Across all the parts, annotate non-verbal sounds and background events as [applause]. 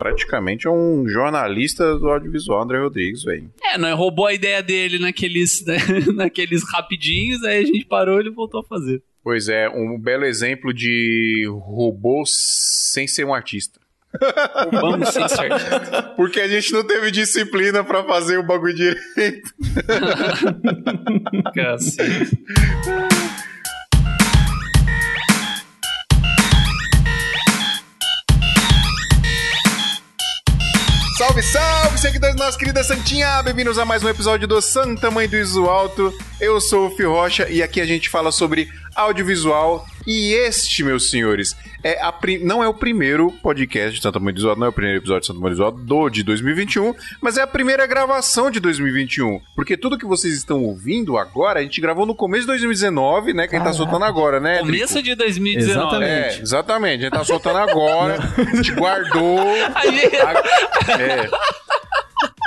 praticamente é um jornalista do audiovisual, André Rodrigues, velho. É, nós roubou a ideia dele naqueles, né, [laughs] naqueles rapidinhos, aí a gente parou e ele voltou a fazer. Pois é, um belo exemplo de robô sem ser um artista. Vamos sem ser artista. [laughs] Porque a gente não teve disciplina pra fazer o bagulho direito. [laughs] Cacete. Salve, salve, seguidores da nossa querida Santinha! Bem-vindos a mais um episódio do Santa Mãe do Iso Alto. Eu sou o Fio Rocha e aqui a gente fala sobre audiovisual. E este, meus senhores, é a não é o primeiro podcast de Santa Mãe do não é o primeiro episódio de Santa Mãe do do de 2021, mas é a primeira gravação de 2021. Porque tudo que vocês estão ouvindo agora, a gente gravou no começo de 2019, né? Que a gente tá soltando agora, né? Drico? Começo de 2019. Exatamente. É, exatamente. A gente tá soltando agora, a gente [laughs] guardou. A gente, a- é.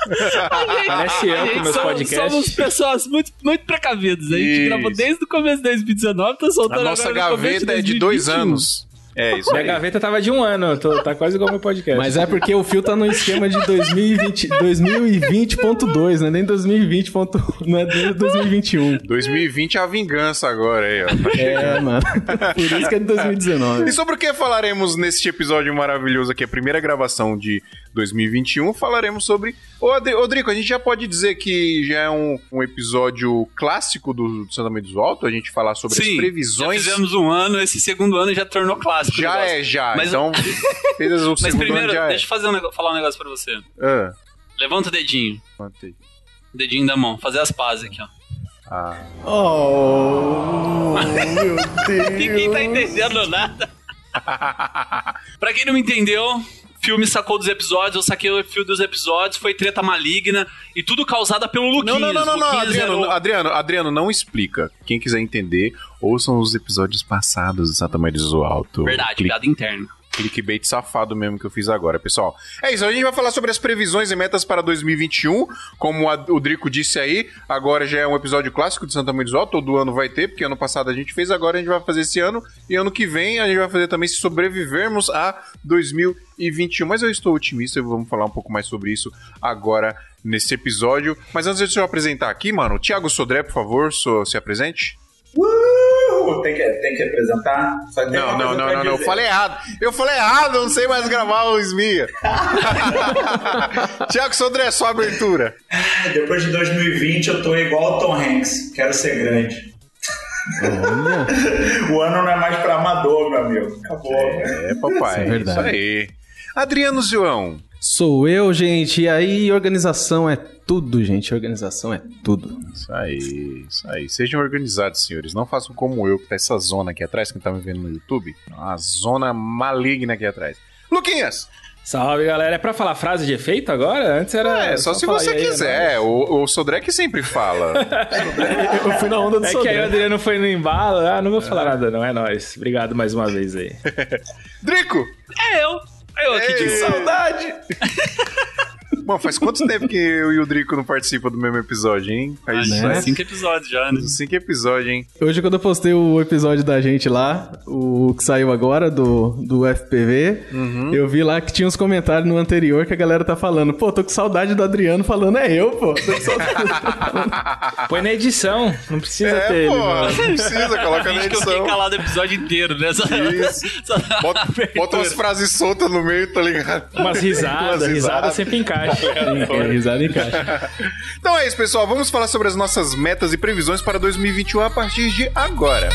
[laughs] Parece eu com meus somos, podcasts. somos pessoas muito, muito precavidas. A gente Isso. gravou desde o começo de 2019, tá soltando A nossa agora no gaveta é de dois 2021. anos. É isso Minha aí. gaveta tava de um ano, tô- tá quase igual meu podcast. Mas é porque o fio tá no esquema de 2020 2020.2, né? Nem 2020. ponto- Não é nem 2021. 2020 é a vingança agora aí, ó. Tá É, mano. Por isso que é de 2019. E sobre o que falaremos neste episódio maravilhoso aqui, a primeira gravação de 2021, falaremos sobre... Ô, Adri- ô Drico, a gente já pode dizer que já é um, um episódio clássico do, do Santa Maria do Alto, a gente falar sobre as Sim, previsões... já fizemos um ano, esse segundo ano já tornou clássico. O Já negócio. é, já. Mas- Então, [laughs] fez o Mas primeiro, já deixa eu fazer um falar um negócio pra você. é. Ah, Levanta o dedinho. mantei. O dedinho da mão. Fazer as pazes aqui, ó. Ah. Oh, meu Deus. [laughs] Ninguém tá entendendo nada. [laughs] pra quem não me entendeu, filme sacou dos episódios, eu saquei o fio dos episódios, foi treta maligna e tudo causada pelo Luquinhas. não, não, não, não. Adriano, Adriano, Adriano, não explica. Quem quiser entender, ouçam os episódios passados de Santa Maria do Alto. Verdade, piada interna. Clickbait safado mesmo que eu fiz agora, pessoal. É isso, a gente vai falar sobre as previsões e metas para 2021. Como a- o Drico disse aí, agora já é um episódio clássico de Santa Maria do Alto, todo ano vai ter, porque ano passado a gente fez, agora a gente vai fazer esse ano. E ano que vem a gente vai fazer também se sobrevivermos a 2021. Mas eu estou otimista e vamos falar um pouco mais sobre isso agora nesse episódio. Mas antes de eu apresentar aqui, mano, Thiago Sodré, por favor, so- se apresente. Uh, tem, que, tem que apresentar? Só tem Não, não, não, não, não. Falei errado. Eu falei errado, eu não sei mais gravar o Smia. [laughs] Tiago Sodré, sua abertura. Depois de 2020 eu tô igual o Tom Hanks. Quero ser grande. [laughs] o ano não é mais pra amador, meu amigo. Acabou. É, papai. Isso é verdade. Isso aí. Adriano João. Sou eu, gente. E aí, organização é tudo, gente. Organização é tudo. Isso aí, isso aí. Sejam organizados, senhores. Não façam como eu, que tá essa zona aqui atrás, quem tá me vendo no YouTube. Uma zona maligna aqui atrás. Luquinhas! Salve, galera. É pra falar frase de efeito agora? Antes era. É, só se falar você aí, aí, quiser. O, o Sodré que sempre fala. [laughs] Eu fui na onda do É que aí o. Adriano foi no embalo. Ah, não vou falar nada, não. É nóis. Obrigado mais uma vez aí. [laughs] Drico! É eu. É eu aqui Ei. de Saudade! [laughs] Bom, faz quanto [laughs] tempo que eu e o Drico não participam do mesmo episódio, hein? Faz que né? faz cinco episódios já, né? cinco episódios, hein? Hoje, quando eu postei o episódio da gente lá, o que saiu agora do, do FPV, eu vi lá que tinha uns comentários no anterior que a galera tá falando, pô, tô com saudade do Adriano falando, é eu, pô. Tô com saudade. [laughs] Põe na edição. Não precisa É, ter pô, ele. não precisa, coloca [laughs] na Finge que eu fiquei edição. calado o episódio inteiro, né? Só, Isso. só Bota, bota umas frases soltas no meio, tá ligado? Umas risadas. Umas risada sempre encaixa. É, risada em caixa. [laughs] Então é isso, pessoal. Vamos falar sobre as nossas metas e previsões para 2021 a partir de agora.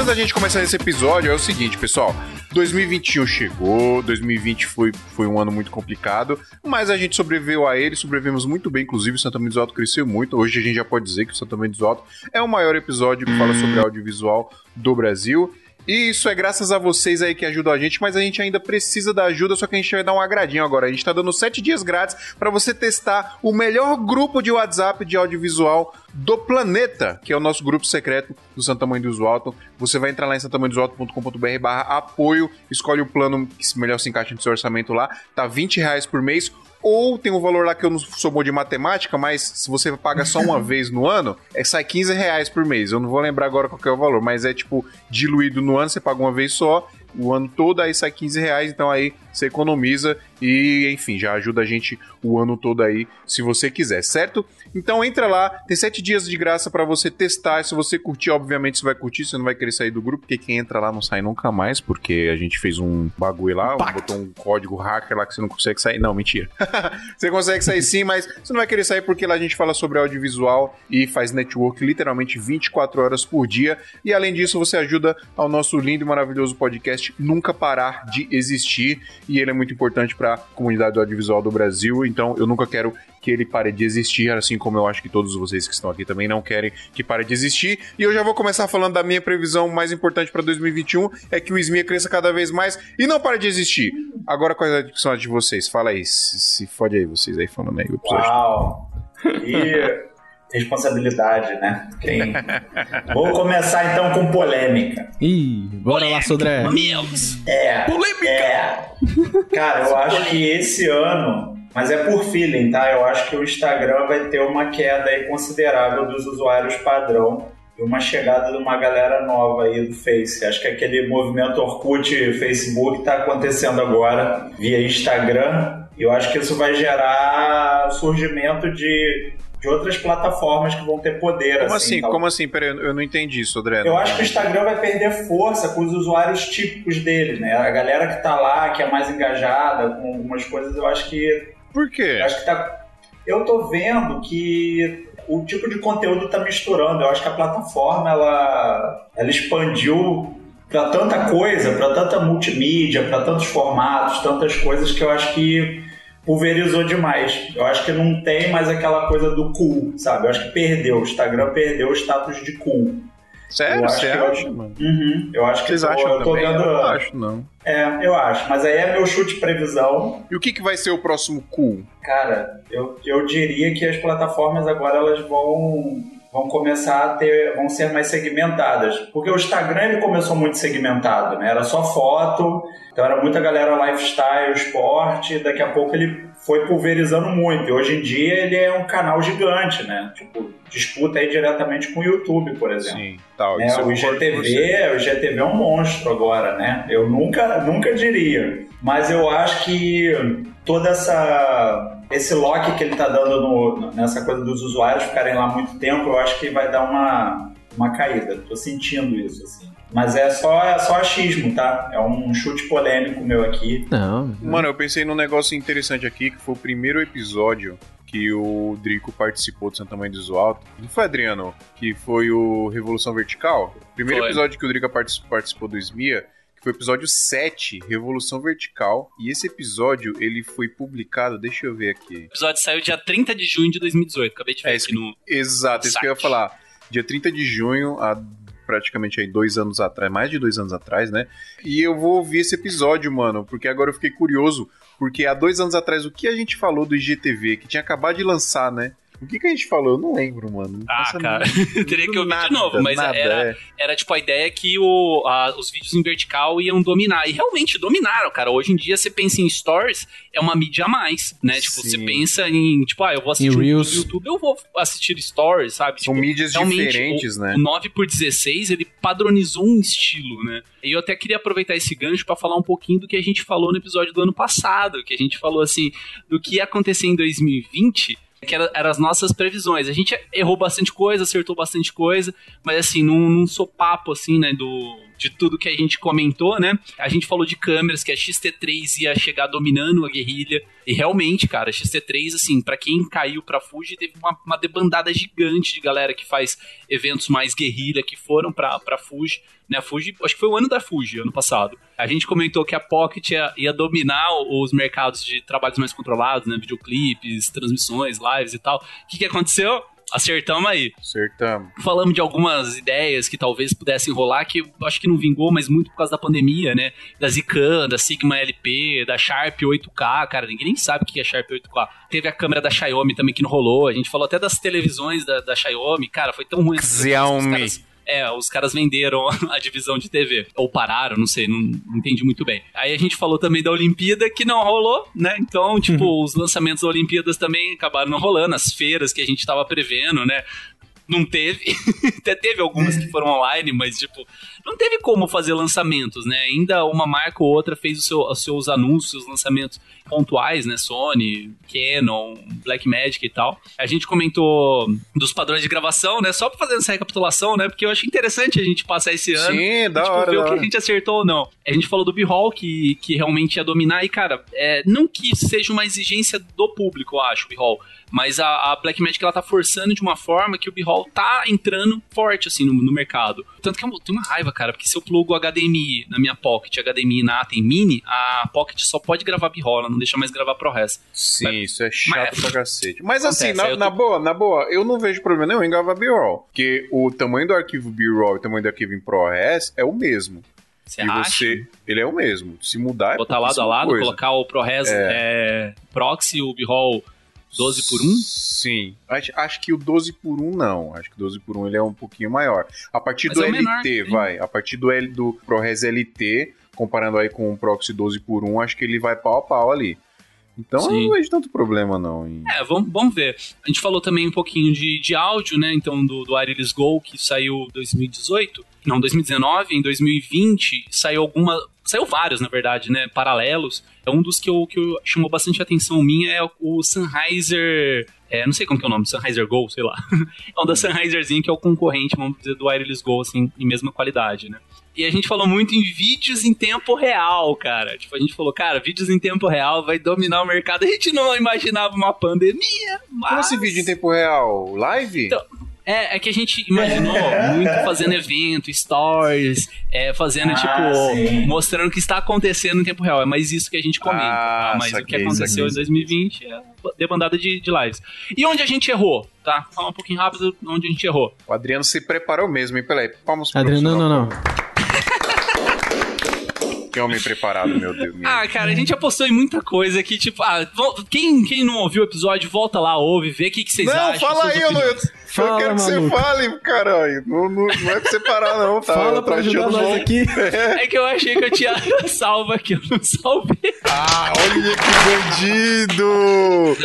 Antes da gente começar esse episódio, é o seguinte, pessoal. 2021 chegou, 2020 foi, foi um ano muito complicado, mas a gente sobreviveu a ele, sobrevivemos muito bem, inclusive o Santa do Alto cresceu muito. Hoje a gente já pode dizer que o Santa do Alto é o maior episódio que fala sobre audiovisual do Brasil. E isso é graças a vocês aí que ajudam a gente, mas a gente ainda precisa da ajuda, só que a gente vai dar um agradinho agora. A gente tá dando 7 dias grátis para você testar o melhor grupo de WhatsApp de audiovisual do planeta, que é o nosso grupo secreto do Santa Mãe do Alto. Você vai entrar lá em santamanhodosalto.com.br barra apoio, escolhe o plano que melhor se encaixa no seu orçamento lá, tá 20 reais por mês ou tem um valor lá que eu não sou bom de matemática, mas se você paga só uma [laughs] vez no ano, é, sai 15 reais por mês. Eu não vou lembrar agora qual é o valor, mas é tipo diluído no ano, você paga uma vez só o ano todo, aí sai 15 reais, então aí você economiza e, enfim, já ajuda a gente o ano todo aí, se você quiser, certo? Então entra lá, tem sete dias de graça para você testar. Se você curtir, obviamente você vai curtir, você não vai querer sair do grupo, porque quem entra lá não sai nunca mais, porque a gente fez um bagulho lá, botou um código hacker lá que você não consegue sair. Não, mentira. [laughs] você consegue sair sim, mas você não vai querer sair porque lá a gente fala sobre audiovisual e faz network literalmente 24 horas por dia. E além disso, você ajuda ao nosso lindo e maravilhoso podcast nunca parar de existir. E ele é muito importante para a comunidade do audiovisual do Brasil. Então eu nunca quero que ele pare de existir, assim como eu acho que todos vocês que estão aqui também não querem que pare de existir. E eu já vou começar falando da minha previsão mais importante para 2021, é que o SMIA cresça cada vez mais e não pare de existir. Agora quais são as de vocês? Fala aí, se, se fode aí vocês aí falando aí o episódio. Uau! E responsabilidade, né? Quem... Vou começar então com polêmica. Ih, bora lá, Sodré. Meus! É. Polêmica! É. Cara, eu acho que esse ano mas é por feeling, tá? Eu acho que o Instagram vai ter uma queda aí considerável dos usuários padrão e uma chegada de uma galera nova aí do Face. Acho que aquele movimento Orkut Facebook está acontecendo agora via Instagram. E eu acho que isso vai gerar surgimento de, de outras plataformas que vão ter poder. Como assim? assim? Como assim? Peraí, eu não entendi isso, André. Eu acho que o Instagram vai perder força com os usuários típicos dele, né? A galera que tá lá, que é mais engajada com algumas coisas, eu acho que por quê? Acho que tá. Eu tô vendo que o tipo de conteúdo tá misturando. Eu acho que a plataforma ela, ela expandiu para tanta coisa, para tanta multimídia, para tantos formatos, tantas coisas que eu acho que pulverizou demais. Eu acho que não tem mais aquela coisa do cool, sabe? Eu acho que perdeu. O Instagram perdeu o status de cool. Sério? Você acha, eu... mano? Uhum, eu acho que Vocês acham eu tô também? Vendo... Eu não acho, não. É, eu acho. Mas aí é meu chute previsão. E o que, que vai ser o próximo cool? Cara, eu, eu diria que as plataformas agora elas vão vão começar a ter, vão ser mais segmentadas. Porque o Instagram ele começou muito segmentado, né? Era só foto, então era muita galera lifestyle, esporte, daqui a pouco ele foi pulverizando muito. E hoje em dia ele é um canal gigante, né? Tipo, disputa aí diretamente com o YouTube, por exemplo. Sim, tal. Né? O IGTV, o IGTV é um monstro agora, né? Eu nunca, nunca diria. Mas eu acho que toda essa esse lock que ele está dando no, nessa coisa dos usuários ficarem lá muito tempo, eu acho que vai dar uma, uma caída. Tô sentindo isso, assim. Mas é só, é só achismo, tá? É um chute polêmico meu aqui. Não. Mano, eu pensei num negócio interessante aqui, que foi o primeiro episódio que o Drico participou do Santa Mãe do Alto. Não foi, Adriano? Que foi o Revolução Vertical? Primeiro foi. episódio que o Drico participou do SMIA, que foi o episódio 7, Revolução Vertical. E esse episódio, ele foi publicado, deixa eu ver aqui. O episódio saiu dia 30 de junho de 2018, acabei de ver é, aqui no... Exato, isso que eu ia falar. Dia 30 de junho, há praticamente aí dois anos atrás, mais de dois anos atrás, né? E eu vou ouvir esse episódio, mano, porque agora eu fiquei curioso, porque há dois anos atrás, o que a gente falou do IGTV, que tinha acabado de lançar, né? O que, que a gente falou? Eu não lembro, mano. ah, cara, [laughs] teria que ouvir nada, de novo, mas nada, era, é. era tipo a ideia que o, a, os vídeos em vertical iam dominar. E realmente dominaram, cara. Hoje em dia você pensa em stories, é uma mídia a mais, né? Tipo, Sim. você pensa em, tipo, ah, eu vou assistir um YouTube, eu vou assistir stories, sabe? São tipo, mídias diferentes, o, né? O 9 por 16 ele padronizou um estilo, né? E eu até queria aproveitar esse gancho para falar um pouquinho do que a gente falou no episódio do ano passado, que a gente falou assim, do que ia acontecer em 2020 que eram era as nossas previsões. A gente errou bastante coisa, acertou bastante coisa, mas assim, não, não sou papo assim, né, do de tudo que a gente comentou, né? A gente falou de câmeras, que a XT3 ia chegar dominando a guerrilha. E realmente, cara, a XT3, assim, para quem caiu pra Fuji, teve uma, uma, debandada gigante de galera que faz eventos mais guerrilha, que foram pra, pra Fuji. Né, a Fuji, acho que foi o ano da Fuji, ano passado. A gente comentou que a Pocket ia, ia dominar os mercados de trabalhos mais controlados, né? Videoclipes, transmissões, lives e tal. O que, que aconteceu? Acertamos aí. Acertamos. Falamos de algumas ideias que talvez pudessem rolar, que eu acho que não vingou, mas muito por causa da pandemia, né? Da Zican, da Sigma LP, da Sharp 8K, cara, ninguém nem sabe o que é Sharp 8K. Teve a câmera da Xiaomi também que não rolou, a gente falou até das televisões da, da Xiaomi, cara, foi tão ruim. Xiaomi. É, os caras venderam [laughs] a divisão de TV. Ou pararam, não sei, não, não entendi muito bem. Aí a gente falou também da Olimpíada, que não rolou, né? Então, tipo, uhum. os lançamentos da Olimpíadas também acabaram não rolando, as feiras que a gente tava prevendo, né? não teve. [laughs] Até teve algumas que foram online, mas, tipo, não teve como fazer lançamentos, né? Ainda uma marca ou outra fez seu, os seus anúncios, seus lançamentos pontuais, né? Sony, Canon, Blackmagic e tal. A gente comentou dos padrões de gravação, né? Só pra fazer essa recapitulação, né? Porque eu acho interessante a gente passar esse ano. Sim, da tipo, hora. Ver o que hora. a gente acertou ou não. A gente falou do B-Hall, que, que realmente ia dominar, e, cara, é, não que seja uma exigência do público, eu acho, o B-Hall. Mas a, a Blackmagic ela tá forçando de uma forma que o B-Hall tá entrando forte, assim, no, no mercado. Tanto que eu tenho uma raiva, cara, porque se eu plugo HDMI na minha Pocket, HDMI na tem Mini, a Pocket só pode gravar B-Roll, ela não deixa mais gravar ProRes. Sim, Mas- isso é chato mas- pra cacete. Mas Acontece, assim, na, eu na tô- boa, na boa, eu não vejo problema nenhum em gravar B-roll. Porque o tamanho do arquivo B-roll e o tamanho do arquivo em ProRes é o mesmo. Você e acha? você, ele é o mesmo. Se mudar, é Botar lado a lado, coisa. colocar o ProRes é. proxy e o B-Roll 12 por 1? Sim. Acho, acho que o 12 por 1 não. Acho que o 12 por 1 ele é um pouquinho maior. A partir Mas do é LT, menor, vai. A partir do, L, do ProRes LT, comparando aí com o Proxy 12 por 1 acho que ele vai pau a pau ali. Então eu Sim. não vejo tanto problema, não. em- É, vamos, vamos ver. A gente falou também um pouquinho de, de áudio, né? Então, do, do Iris Go, que saiu em 2018. Não, 2019. Em 2020 saiu alguma. Saiu vários, na verdade, né? Paralelos. É um dos que, eu, que eu, chamou bastante atenção minha é o, o Sennheiser. É, não sei como que é o nome, Sennheiser Go, sei lá. [laughs] é um da Sennheiserzinho, que é o concorrente, vamos dizer, do Wireless Go, assim, em mesma qualidade, né? E a gente falou muito em vídeos em tempo real, cara. Tipo, a gente falou, cara, vídeos em tempo real vai dominar o mercado. A gente não imaginava uma pandemia, mas... Como esse vídeo em tempo real? Live? Então, É, é que a gente imaginou [laughs] muito fazendo evento, stories, é, fazendo, Ah, tipo, sim. mostrando o que está acontecendo em tempo real. É mais isso que a gente comenta. Ah, tá? Mas o que saquei, aconteceu saquei. em 2020 é debandada de, de lives. E onde a gente errou, tá? Falar um pouquinho rápido onde a gente errou. O Adriano se preparou mesmo, hein? Peraí, palmas pro Adriano, não, não, não. Que homem preparado, meu Deus. Meu. Ah, cara, a gente apostou em muita coisa que, tipo, ah, quem, quem não ouviu o episódio, volta lá, ouve, vê o que, que vocês não, acham. fala suas aí, eu, não, eu, Fala, quero que maluco. você fale, caralho. Não, não, não é pra você parar, não, tá? Fala pra ajudar nós bom. aqui. É que eu achei que eu tinha [laughs] salvo aqui, eu não salvei. Ah, olha que bandido!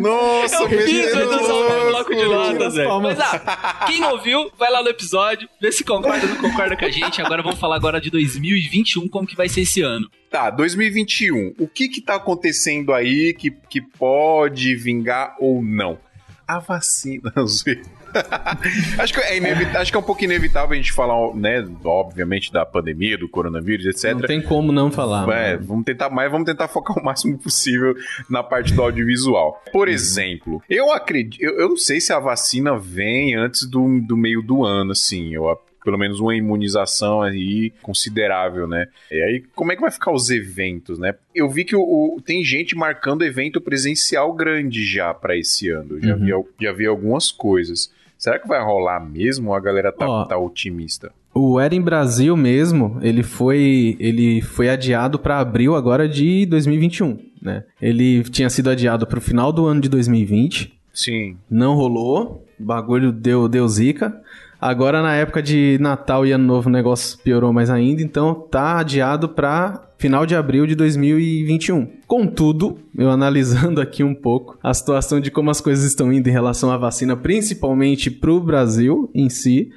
Nossa, Eu fiz, eu não salvei o bloco de notas, velho. Mas, ah, quem não ouviu, vai lá no episódio, vê se concorda ou não concorda com a gente. Agora vamos falar agora de 2021, como que vai ser esse ano. Tá, 2021. O que que tá acontecendo aí que, que pode vingar ou não? A vacina, [laughs] acho, que é inevit- acho que é um pouco inevitável a gente falar, né, obviamente, da pandemia, do coronavírus, etc. Não tem como não falar. É, mano. vamos tentar, mas vamos tentar focar o máximo possível na parte do audiovisual. Por exemplo, eu acredito, eu, eu não sei se a vacina vem antes do, do meio do ano, assim, eu, pelo menos uma imunização aí considerável, né? E aí, como é que vai ficar os eventos, né? Eu vi que o, o- tem gente marcando evento presencial grande já pra esse ano. Já, Uhum. vi, já vi algumas coisas. Será que vai rolar mesmo ou a galera tá, Ó, tá otimista? O Era em Brasil mesmo, ele foi, ele foi adiado para abril agora de 2021, né? Ele tinha sido adiado para o final do ano de 2020, Sim. não rolou, o bagulho deu, deu zica. Agora na época de Natal e Ano Novo o negócio piorou mais ainda, então tá adiado para final de abril de 2021. Contudo, eu analisando aqui um pouco a situação de como as coisas estão indo em relação à vacina, principalmente pro Brasil em si,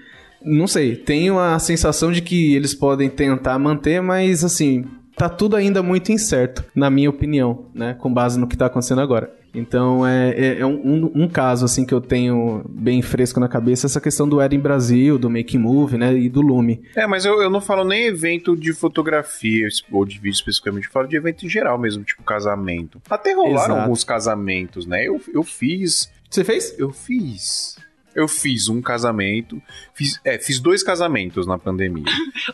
não sei, tenho a sensação de que eles podem tentar manter, mas assim, tá tudo ainda muito incerto, na minha opinião, né? Com base no que tá acontecendo agora. Então é, é, é um, um- um caso assim que eu tenho bem fresco na cabeça, essa questão do Era em Brasil, do Make Move, né? E do Lume. É, mas eu, eu não falo nem evento de fotografia ou de vídeo especificamente, eu falo de evento em geral mesmo, tipo casamento. Até rolaram Exato. alguns casamentos, né? Eu, eu fiz. Você fez? Eu fiz. Eu fiz um casamento. Fiz, é, fiz dois casamentos na pandemia.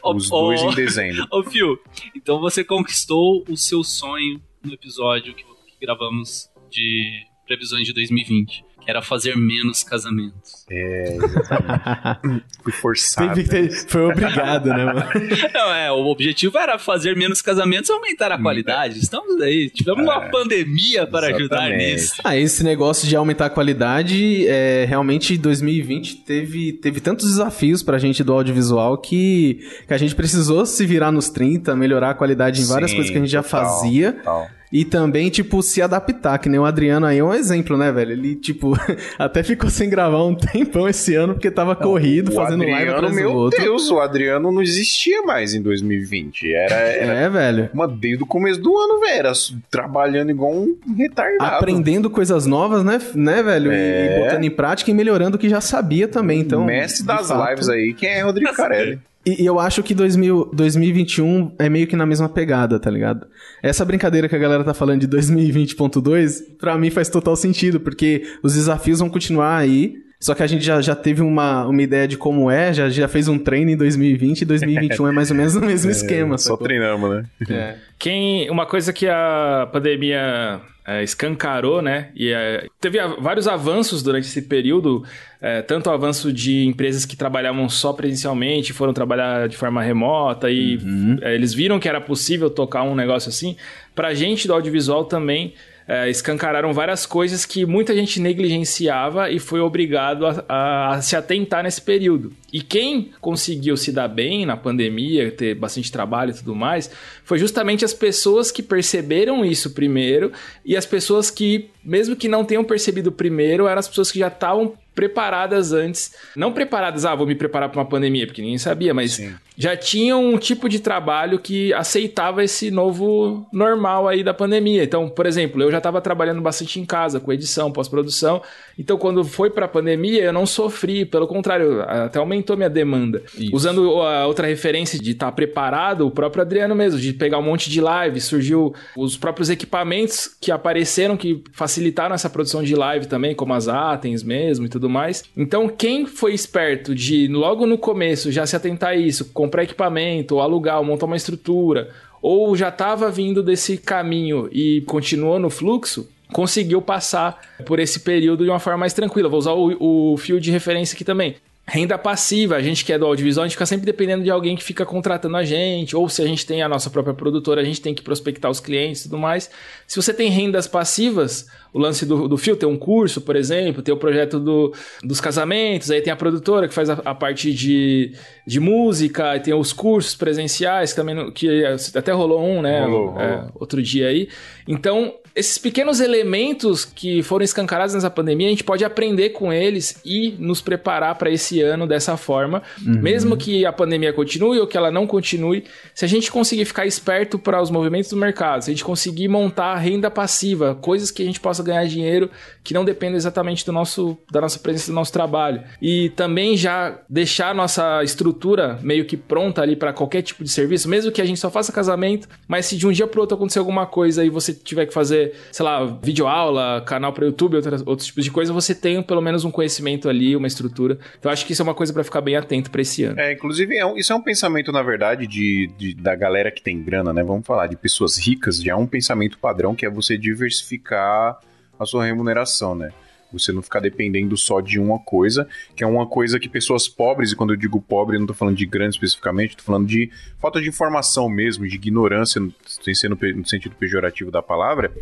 Ô, [laughs] os dois em dezembro. [laughs] Ô, Fio, então você conquistou o seu sonho no episódio que, que gravamos de previsões de 2020. era fazer menos casamentos. É, exatamente. [laughs] Fui forçado. Que ter- foi obrigado, né, mano? [laughs] Não, é, o objetivo era fazer menos casamentos e aumentar a qualidade. Estamos aí, tivemos uma pandemia para ajudar exatamente. nisso. Ah, esse negócio de aumentar a qualidade, é, realmente 2020 teve, teve tantos desafios pra gente do audiovisual que, que a gente precisou se virar nos 30, melhorar a qualidade em várias Sim, coisas que a gente já total, fazia. total. E também, tipo, se adaptar, que nem o Adriano aí é um exemplo, né, velho? Ele, tipo, [laughs] até ficou sem gravar um tempão esse ano porque tava corrido, O fazendo live Adriano, atrás do meu outro. Deus, o Adriano não existia mais em 2020. Era, [laughs] era É, velho. uma desde o começo do ano, velho. Era trabalhando igual um retardado. Aprendendo coisas novas, né, né velho? E- É. E botando em prática e melhorando o que já sabia também. Então, Mestre de das fato- lives aí, quem é Rodrigo Carelli? E, e eu acho que 2000, 2021 é meio que na mesma pegada, tá ligado? Essa brincadeira que a galera tá falando de 2020.2, pra mim faz total sentido, porque os desafios vão continuar aí. Só que a gente já, já teve uma, uma ideia de como é, já, já fez um treino em 2020 e 2021 é mais ou menos o mesmo [laughs] esquema. Só sacou? treinamos, né? É. Quem, uma coisa que a pandemia é, escancarou, né? E é, teve vários avanços durante esse período, é, tanto o avanço de empresas que trabalhavam só presencialmente, foram trabalhar de forma remota e é, eles viram que era possível tocar um negócio assim. Pra gente do audiovisual também é, escancararam várias coisas que muita gente negligenciava e foi obrigado a, a- a se atentar nesse período. E quem conseguiu se dar bem na pandemia, ter bastante trabalho e tudo mais, foi justamente as pessoas que perceberam isso primeiro e as pessoas que, mesmo que não tenham percebido primeiro, eram as pessoas que já estavam preparadas antes. Não preparadas, ah, vou me preparar para uma pandemia, porque ninguém sabia, mas já tinham um tipo de trabalho que aceitava esse novo normal aí da pandemia. Então, por exemplo, eu já estava trabalhando bastante em casa, com edição, pós-produção. Então, quando foi para a pandemia, eu não sofri, pelo contrário, até aumentou minha demanda. Usando a outra referência de estar preparado, o próprio Adriano mesmo, de pegar um monte de live, surgiu os próprios equipamentos que apareceram que facilitaram essa produção de live também, como as Atens mesmo e tudo mais. Então, quem foi esperto de logo no começo já se atentar a isso, comprar equipamento, ou alugar, ou montar uma estrutura, ou já estava vindo desse caminho e continuou no fluxo, conseguiu passar por esse período de uma forma mais tranquila. Vou usar o, o fio de referência aqui também. Renda passiva, a gente que é do audiovisual, a gente fica sempre dependendo de alguém que fica contratando a gente, ou se a gente tem a nossa própria produtora, a gente tem que prospectar os clientes e tudo mais. Se você tem rendas passivas, o lance do, do fio, tem um curso, por exemplo, tem o projeto do, dos casamentos, aí tem a produtora que faz a, a parte de, de música, aí tem os cursos presenciais, que também no- que até rolou um, né? Rolou, É, rolou. outro dia aí. Então, esses pequenos elementos que foram escancarados nessa pandemia, a gente pode aprender com eles e nos preparar para esse ano dessa forma. Mesmo que a pandemia continue ou que ela não continue, se a gente conseguir ficar esperto para os movimentos do mercado, se a gente conseguir montar renda passiva, coisas que a gente possa ganhar dinheiro que não dependem exatamente do nosso, da nossa presença do nosso trabalho. E também já deixar a nossa estrutura meio que pronta ali para qualquer tipo de serviço, mesmo que a gente só faça casamento, mas se de um dia pro outro acontecer alguma coisa e você tiver que fazer, sei lá, videoaula, canal para YouTube, outras, outros tipos de coisa, você tem pelo menos um conhecimento ali, uma estrutura. Então acho que isso é uma coisa para ficar bem atento para esse ano. É, inclusive, é um- isso é um pensamento, na verdade, de, de- da galera que tem grana, né? Vamos falar de pessoas ricas, já é um pensamento padrão que é você diversificar a sua remuneração, né? Você não ficar dependendo só de uma coisa, que é uma coisa que pessoas pobres, e quando eu digo pobre, eu não tô falando de grande especificamente, tô falando de falta de informação mesmo, de ignorância, sem ser no, no sentido pejorativo da palavra,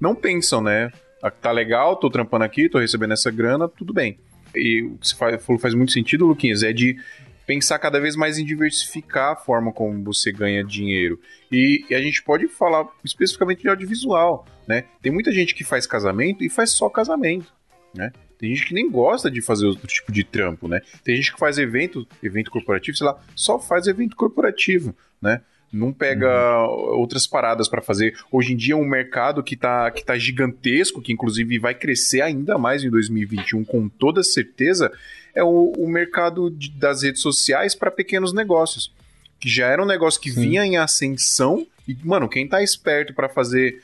não pensam, né? Ah, Tá legal, tô trampando aqui, tô recebendo essa grana, tudo bem. E o que você falou faz muito sentido, Luquinhas, é de pensar cada vez mais em diversificar a forma como você ganha dinheiro. E, e a gente pode falar especificamente de audiovisual, né? Tem muita gente que faz casamento e faz só casamento, né? Tem gente que nem gosta de fazer outro tipo de trampo, né? Tem gente que faz evento, evento corporativo, sei lá, só faz evento corporativo, né? Não pega outras paradas para fazer. Hoje em dia é um mercado que tá, que tá gigantesco, que inclusive vai crescer ainda mais em 2021, com toda certeza, é o, o mercado de- das redes sociais para pequenos negócios. Que já era um negócio que vinha em ascensão. E, mano, quem tá esperto para fazer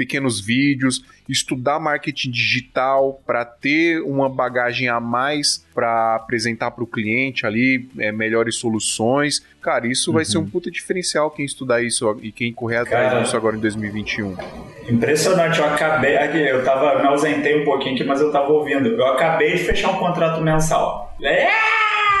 pequenos vídeos, estudar marketing digital para ter uma bagagem a mais para apresentar para o cliente ali é, melhores soluções. Cara, isso vai ser um puta diferencial quem estudar isso e quem correr atrás Cara. disso agora em 2021. Impressionante, eu acabei. Eu tava. Me ausentei um pouquinho aqui, mas eu tava ouvindo. Eu acabei de fechar um contrato mensal. É!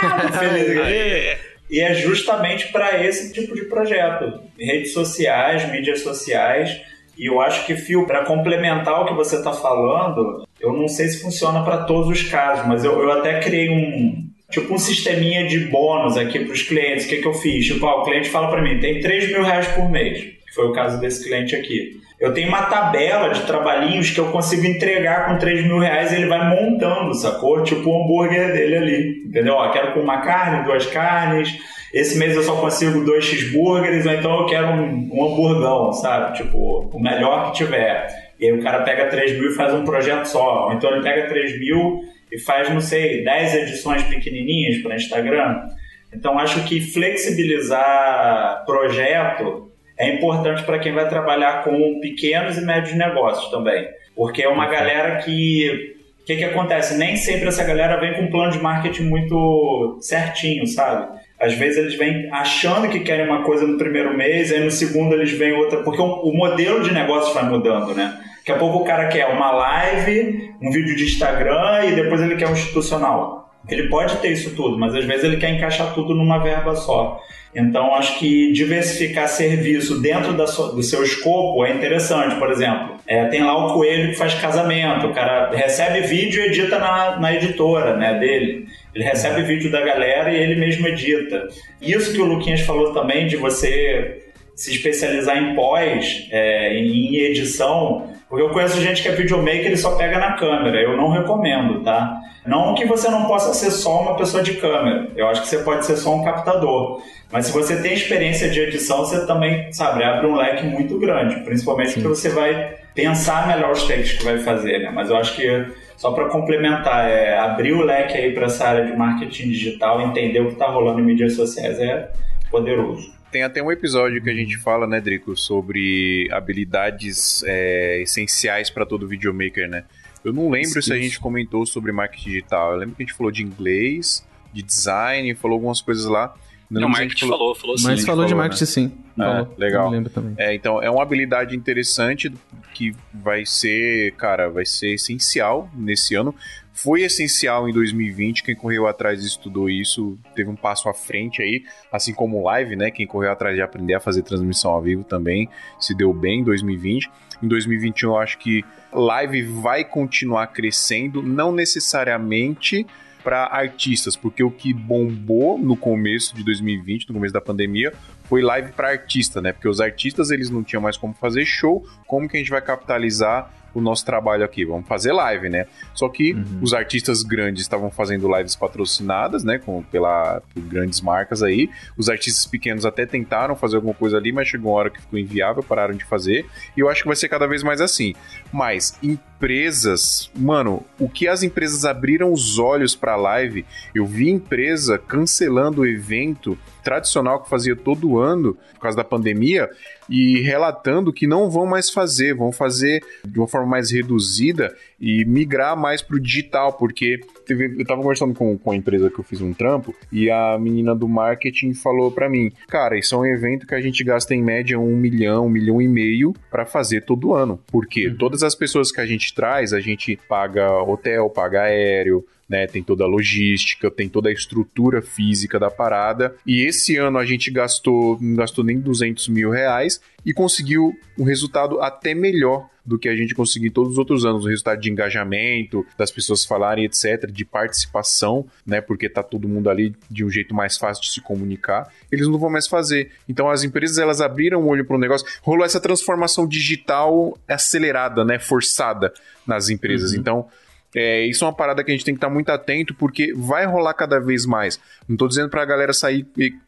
[laughs] Feliz. E é justamente para esse tipo de projeto. Redes sociais, mídias sociais. E eu acho que, Fio, para complementar o que você está falando, eu não sei se funciona para todos os casos, mas eu, eu até criei um, tipo um sisteminha de bônus aqui para os clientes. O que, que eu fiz? Tipo, ó, o cliente fala para mim, tem 3 mil reais por mês, que foi o caso desse cliente aqui. Eu tenho uma tabela de trabalhinhos que eu consigo entregar com 3 mil reais e ele vai montando, sacou? Tipo o hambúrguer dele ali, entendeu? Ó, quero com uma carne, duas carnes, esse mês eu só consigo dois cheeseburgers, ou então eu quero um, um hamburgão, sabe? Tipo, o melhor que tiver. E aí o cara pega 3 mil e faz um projeto só. Ou então ele pega 3 mil e faz, não sei, 10 edições pequenininhas para Instagram. Então acho que flexibilizar projeto é importante para quem vai trabalhar com pequenos e médios negócios também. Porque é uma galera que. O que, que acontece? Nem sempre essa galera vem com um plano de marketing muito certinho, sabe? Às vezes eles vêm achando que querem uma coisa no primeiro mês, aí no segundo eles vêm outra. Porque o, modelo de negócio vai mudando, né? Daqui a pouco o cara quer uma live, um vídeo de Instagram e depois ele quer um institucional. Ele pode ter isso tudo, mas às vezes ele quer encaixar tudo numa verba só. Então, acho que diversificar serviço dentro sua, do seu escopo é interessante. Por exemplo, é, tem lá o coelho que faz casamento, o cara recebe vídeo e edita na, na editora né, dele. Ele recebe vídeo da galera e ele mesmo edita. Isso que o Luquinhas falou também de você se especializar em pós, é, em edição, porque eu conheço gente que é videomaker e ele só pega na câmera. Eu não recomendo, tá? Não que você não possa ser só uma pessoa de câmera. Eu acho que você pode ser só um captador. Mas se você tem experiência de edição, você também, sabe, abre um leque muito grande. Principalmente porque você vai pensar melhor os takes que vai fazer, né? Mas eu acho que só para complementar, é, abrir o leque aí para essa área de marketing digital, entender o que está rolando em mídias sociais é poderoso. Tem até um episódio que a gente fala, né, Drico, sobre habilidades é, essenciais para todo videomaker, né? Eu não lembro se a gente comentou sobre marketing digital. Eu lembro que a gente falou de inglês, de design, falou algumas coisas lá. Não, não marketing falou, falou, falou sim. Mas falou, falou de marketing né? sim. É, falou. legal. É, então, é uma habilidade interessante que vai ser, cara, vai ser essencial nesse ano. Foi essencial em 2020, quem correu atrás e estudou isso teve um passo à frente aí, assim como live, né? Quem correu atrás de aprender a fazer transmissão ao vivo também se deu bem em 2020. Em 2021 eu acho que live vai continuar crescendo, não necessariamente para artistas, porque o que bombou no começo de 2020, no começo da pandemia, foi live para artista, né? Porque os artistas eles não tinham mais como fazer show, como que a gente vai capitalizar o nosso trabalho aqui, vamos fazer live, né? Só que uhum. os artistas grandes estavam fazendo lives patrocinadas, né, com, pela, por grandes marcas aí. Os artistas pequenos até tentaram fazer alguma coisa ali, mas chegou uma hora que ficou inviável, pararam de fazer. E eu acho que vai ser cada vez mais assim. Mas empresas, mano, o que as empresas abriram os olhos para live, eu vi empresa cancelando o evento tradicional que fazia todo ano por causa da pandemia e relatando que não vão mais fazer, vão fazer de uma forma mais reduzida e migrar mais para o digital, porque teve, eu estava conversando com, com a empresa que eu fiz um trampo e a menina do marketing falou para mim, cara, isso é um evento que a gente gasta em média um milhão, um milhão e meio para fazer todo ano, porque uhum. todas as pessoas que a gente traz, a gente paga hotel, paga aéreo, né? Tem toda a logística, tem toda a estrutura física da parada. E esse ano a gente gastou, não gastou nem 200 mil reais e conseguiu um resultado até melhor do que a gente conseguiu todos os outros anos, o resultado de engajamento, das pessoas falarem, etc, de participação, né, porque tá todo mundo ali de um jeito mais fácil de se comunicar, eles não vão mais fazer. Então as empresas elas abriram o olho para o negócio, rolou essa transformação digital acelerada, né, forçada nas empresas. Uhum. Então é, isso é uma parada que a gente tem que estar muito atento, porque vai rolar cada vez mais. Não estou dizendo para a galera sair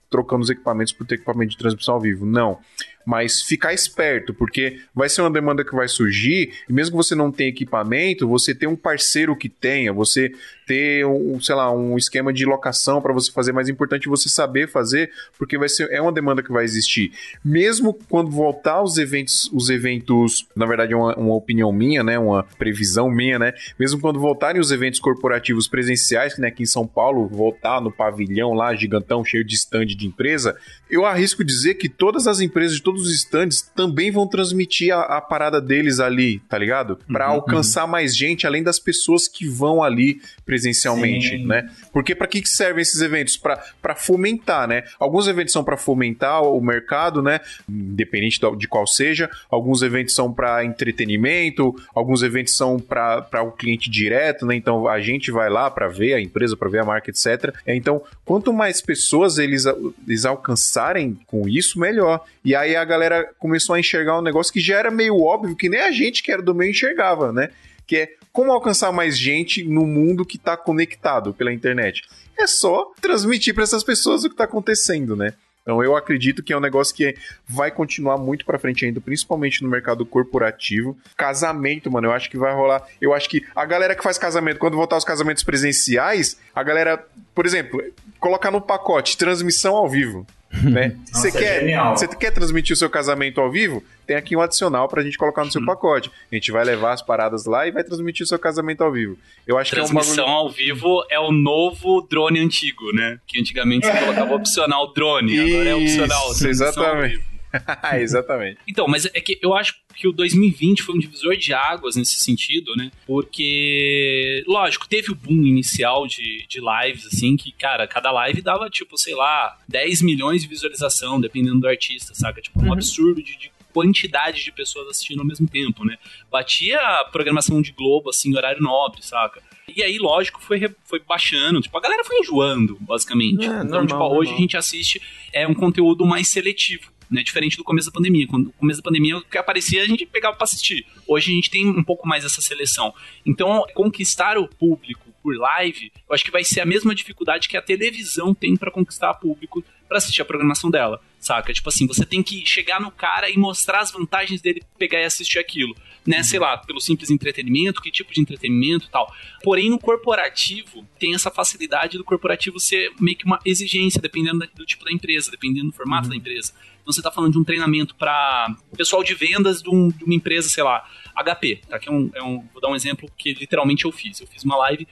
trocando os equipamentos por ter equipamento de transmissão ao vivo. Não mas ficar esperto, porque vai ser uma demanda que vai surgir, e mesmo que você não tenha equipamento, você ter um parceiro que tenha, você ter um, sei lá, um esquema de locação para você fazer, mais importante você saber fazer, porque vai ser é uma demanda que vai existir. Mesmo quando voltar os eventos, os eventos, na verdade é uma, uma opinião minha, né, uma previsão minha, né, mesmo quando voltarem os eventos corporativos presenciais, né, aqui em São Paulo, voltar no pavilhão lá gigantão cheio de stand de empresa, eu arrisco dizer que todas as empresas de todos os stands também vão transmitir a, a parada deles ali, tá ligado? Pra Uhum, alcançar mais gente, além das pessoas que vão ali presencialmente, Sim. né? Porque pra que, que servem esses eventos? Pra pra fomentar, né? Alguns eventos são pra fomentar o mercado, né? Independente de qual seja. Alguns eventos são pra entretenimento, alguns eventos são pra pra o cliente direto, né? Então a gente vai lá pra ver a empresa, pra ver a marca, etc. Então, quanto mais pessoas eles, eles alcançarem com isso, melhor. E aí a galera começou a enxergar um negócio que já era meio óbvio, que nem a gente que era do meio enxergava, né? Que é como alcançar mais gente no mundo que tá conectado pela internet. É só transmitir para essas pessoas o que tá acontecendo, né? Então eu acredito que é um negócio que vai continuar muito pra frente ainda, principalmente no mercado corporativo. Casamento, mano, eu acho que vai rolar. Eu acho que a galera que faz casamento, quando voltar os casamentos presenciais, a galera, por exemplo, colocar no pacote transmissão ao vivo. Né? [laughs] Nossa, Você é quer, genial. você quer transmitir o seu casamento ao vivo? Tem aqui um adicional pra gente colocar no seu pacote. A gente vai levar as paradas lá e vai transmitir o seu casamento ao vivo. Eu acho que é um Transmissão bagulho. ao vivo é o novo drone antigo, né? Que antigamente você [laughs] colocava opcional drone, agora é opcional. Isso, transmissão ao exatamente. [laughs] exatamente. Então, mas é que eu acho que o 2020 foi um divisor de águas nesse sentido, né? Porque, lógico, teve o boom inicial de, de lives, assim, que, cara, cada live dava, tipo, sei lá, 10 milhões de visualização, dependendo do artista, saca? Tipo, um absurdo de, de quantidade de pessoas assistindo ao mesmo tempo, né? Batia a programação de Globo, assim, horário nobre, saca? E aí, lógico, foi, foi baixando. Tipo, a galera foi enjoando, basicamente. É, então, normal, tipo, hoje normal. a gente assiste é um conteúdo mais seletivo. Né, diferente do começo da pandemia. Quando no começo da pandemia, o que aparecia a gente pegava pra assistir. Hoje a gente tem um pouco mais essa seleção. Então, conquistar o público por live, eu acho que vai ser a mesma dificuldade que a televisão tem pra conquistar público pra assistir a programação dela, saca? Tipo assim, você tem que chegar no cara e mostrar as vantagens dele pegar e assistir aquilo, né? Sei lá, pelo simples entretenimento, que tipo de entretenimento e tal. Porém, no corporativo, tem essa facilidade do corporativo ser meio que uma exigência, dependendo do tipo da empresa, dependendo do formato da empresa. Então, você está falando de um treinamento para pessoal de vendas de, um- de uma empresa, sei lá, HP, tá? Que é um, é um- vou dar um exemplo que literalmente eu fiz. Eu fiz uma live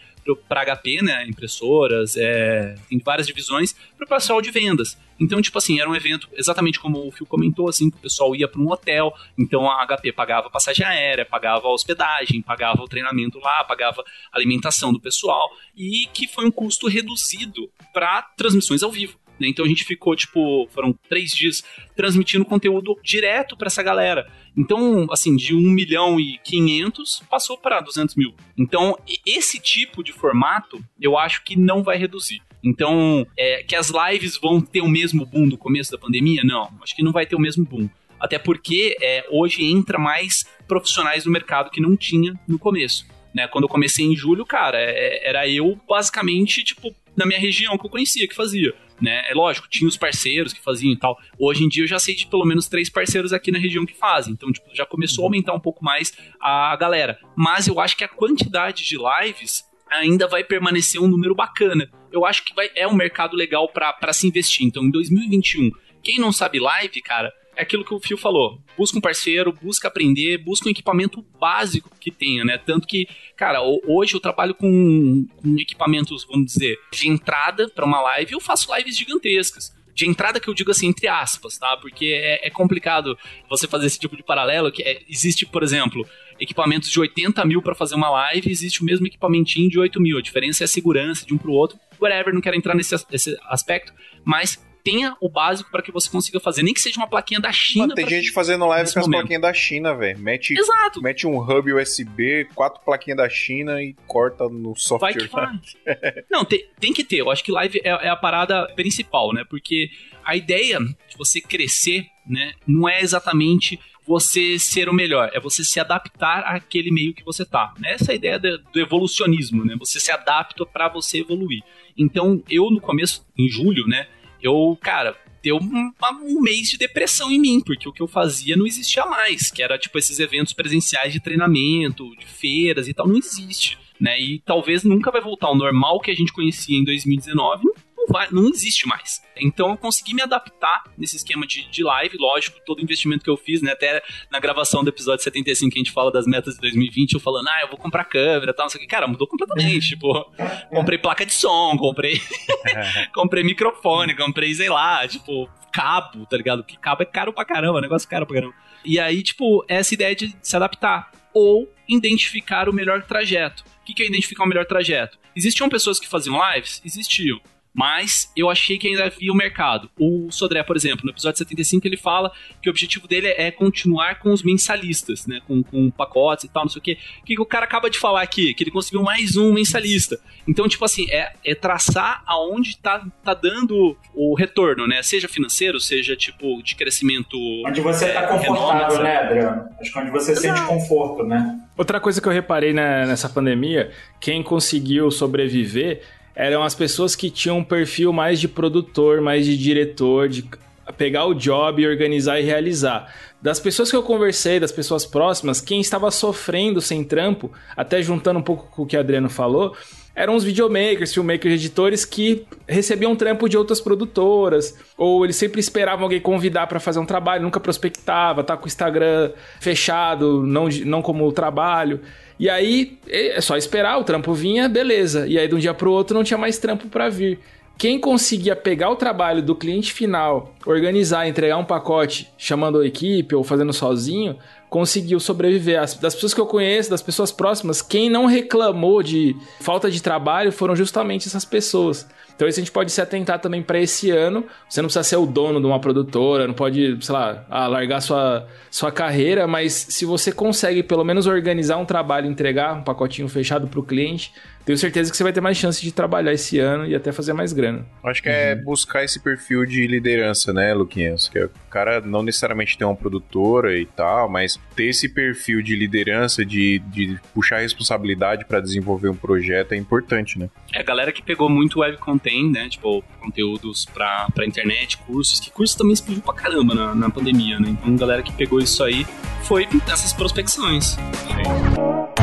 para HP, né? Impressoras, é, tem várias divisões, para o pessoal de vendas. Então, tipo assim, era um evento exatamente como o Phil comentou, assim, que o pessoal ia para um hotel, então a HP pagava passagem aérea, pagava hospedagem, pagava o treinamento lá, pagava alimentação do pessoal, e que foi um custo reduzido para transmissões ao vivo. Né? Então a gente ficou, tipo, foram três dias transmitindo conteúdo direto para essa galera. Então, assim, de 1 milhão e 500 passou para 200 mil. Então, esse tipo de formato, eu acho que não vai reduzir. Então, é, que as lives vão ter o mesmo boom do começo da pandemia? Não, acho que não vai ter o mesmo boom. Até porque é, hoje entra mais profissionais no mercado que não tinha no começo. Né? Quando eu comecei em julho, cara, é- era eu basicamente, tipo, na minha região que eu conhecia, que fazia. Né? É lógico, tinha os parceiros que faziam e tal. Hoje em dia eu já sei de pelo menos três parceiros aqui na região que fazem. Então, tipo, já começou a aumentar um pouco mais a galera. Mas eu acho que a quantidade de lives ainda vai permanecer um número bacana. Eu acho que vai, é um mercado legal para se investir. Então, em 2021, quem não sabe live, cara, é aquilo que o Fio falou. Busca um parceiro, busca aprender, busca um equipamento básico que tenha, né? Tanto que, cara, ho- hoje eu trabalho com, com equipamentos, vamos dizer, de entrada para uma live, eu faço lives gigantescas. De entrada que eu digo assim, entre aspas, tá? Porque é, é complicado você fazer esse tipo de paralelo, que é- existe, por exemplo, equipamentos de 80 mil para fazer uma live, existe o mesmo equipamentinho de 8 mil. A diferença é a segurança de um pro outro. Whatever, não quero entrar nesse, nesse aspecto, mas tenha o básico para que você consiga fazer, nem que seja uma plaquinha da China. Mano, tem gente fazendo live com as plaquinhas da China, velho. Mete, Exato. mete um hub USB, quatro plaquinhas da China e corta no Vai software. que vai. [laughs] Não, tem, tem que ter. Eu acho que live é, é a parada principal, né? Porque a ideia de você crescer, né, não é exatamente você ser o melhor, é você se adaptar àquele meio que você tá. Essa é a ideia do, do evolucionismo, né? Você se adapta para você evoluir. Então, eu no começo, em julho, né, eu, cara, deu um, um mês de depressão em mim, porque o que eu fazia não existia mais, que era tipo esses eventos presenciais de treinamento, de feiras e tal, não existe, né? E talvez nunca vai voltar ao normal que a gente conhecia em 2019, não vai, não existe mais. Então eu consegui me adaptar nesse esquema de, de live, lógico, todo o investimento que eu fiz, né? Até na gravação do episódio 75 que a gente fala das metas de 2020, eu falando, ah, eu vou comprar câmera e tal, não sei o que. Cara, mudou completamente. tipo, [laughs] comprei placa de som, comprei. [laughs] comprei microfone, comprei, sei lá, tipo, cabo, tá ligado? Que cabo é caro pra caramba, negócio caro pra caramba. E aí, tipo, essa ideia de se adaptar. Ou identificar o melhor trajeto. O que é identificar o melhor trajeto? Existiam pessoas que faziam lives? Existiam mas eu achei que ainda havia o mercado. O Sodré, por exemplo, no episódio 75, ele fala que o objetivo dele é continuar com os mensalistas, né? Com, com pacotes e tal, não sei o quê. O que o cara acaba de falar aqui? Que ele conseguiu mais um mensalista. Então, tipo assim, é, é traçar aonde tá, tá dando o retorno, né? Seja financeiro, seja, tipo, de crescimento. Onde você é, tá confortável, renome, né, Adriano? Acho que onde você Exato. sente conforto, né? Outra coisa que eu reparei né, nessa pandemia, quem conseguiu sobreviver eram as pessoas que tinham um perfil mais de produtor, mais de diretor, de pegar o job e organizar e realizar. Das pessoas que eu conversei, das pessoas próximas, quem estava sofrendo sem trampo, até juntando um pouco com o que o Adriano falou, eram os videomakers, filmmakers, editores que recebiam trampo de outras produtoras, ou eles sempre esperavam alguém convidar para fazer um trabalho, nunca prospectava, tá com o Instagram fechado, não, não como trabalho. E aí é só esperar, o trampo vinha, beleza. E aí de um dia pro outro não tinha mais trampo para vir. Quem conseguia pegar o trabalho do cliente final, organizar, entregar um pacote chamando a equipe ou fazendo sozinho, conseguiu sobreviver. As, das pessoas que eu conheço, das pessoas próximas, quem não reclamou de falta de trabalho foram justamente essas pessoas. Então isso a gente pode se atentar também para esse ano. Você não precisa ser o dono de uma produtora, não pode, sei lá, ah, largar sua, sua carreira, mas se você consegue pelo menos organizar um trabalho, entregar um pacotinho fechado para o cliente, tenho certeza que você vai ter mais chance de trabalhar esse ano e até fazer mais grana. Acho que é uhum. é buscar esse perfil de liderança, né, Luquinhas? Que é o cara não necessariamente ter uma produtora e tal, mas ter esse perfil de liderança, de, de puxar responsabilidade para desenvolver um projeto é importante, né? É, a galera que pegou muito web content, né? Tipo, conteúdos pra, pra internet, cursos, que cursos também explodiu pra caramba na, na pandemia, né? Então, galera que pegou isso aí foi nessas prospecções. Sim.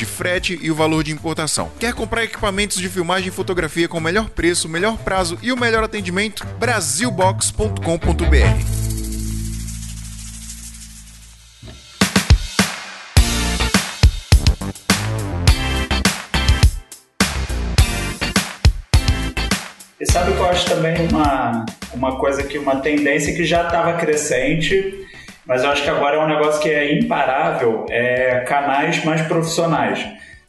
de frete e o valor de importação. Quer comprar equipamentos de filmagem e fotografia com o melhor preço, melhor prazo e o melhor atendimento? Brasilbox.com.br E sabe que eu acho também uma, uma coisa que, uma tendência que já estava crescente mas eu acho que agora é um negócio que é imparável, é canais mais profissionais.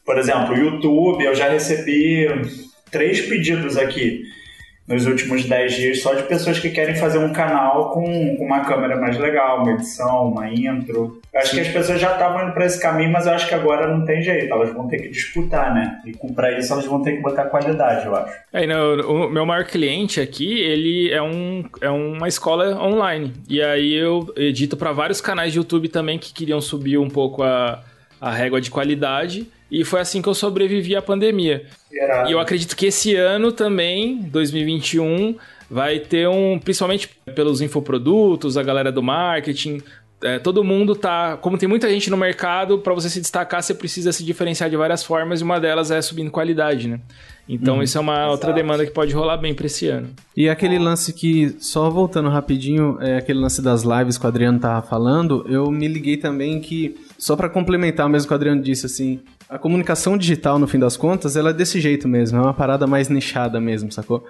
Por exemplo, YouTube, eu já recebi três pedidos aqui nos últimos 10 dias só de pessoas que querem fazer um canal com, uma câmera mais legal, uma edição, uma intro. Eu acho Sim. que as pessoas já estavam indo para esse caminho, mas eu acho que agora não tem jeito, elas vão ter que disputar, né? E para isso elas vão ter que botar qualidade, eu acho. É, não, o meu maior cliente aqui, ele é, um, é uma escola online. E aí eu edito para vários canais de YouTube também que queriam subir um pouco a, a régua de qualidade. E foi assim que eu sobrevivi à pandemia. E eu acredito que esse ano também, 2021, vai ter um, principalmente pelos infoprodutos, a galera do marketing, é, todo mundo tá. Como tem muita gente no mercado, para você se destacar, você precisa se diferenciar de várias formas e uma delas é subindo qualidade, né? Então, hum, isso é uma exato. outra demanda que pode rolar bem para esse ano. E aquele lance que, só voltando rapidinho, é aquele lance das lives que o Adriano tava falando, eu me liguei também que, só para complementar mesmo o que o Adriano disse, assim, a comunicação digital, no fim das contas, ela é desse jeito mesmo, é uma parada mais nichada mesmo, sacou?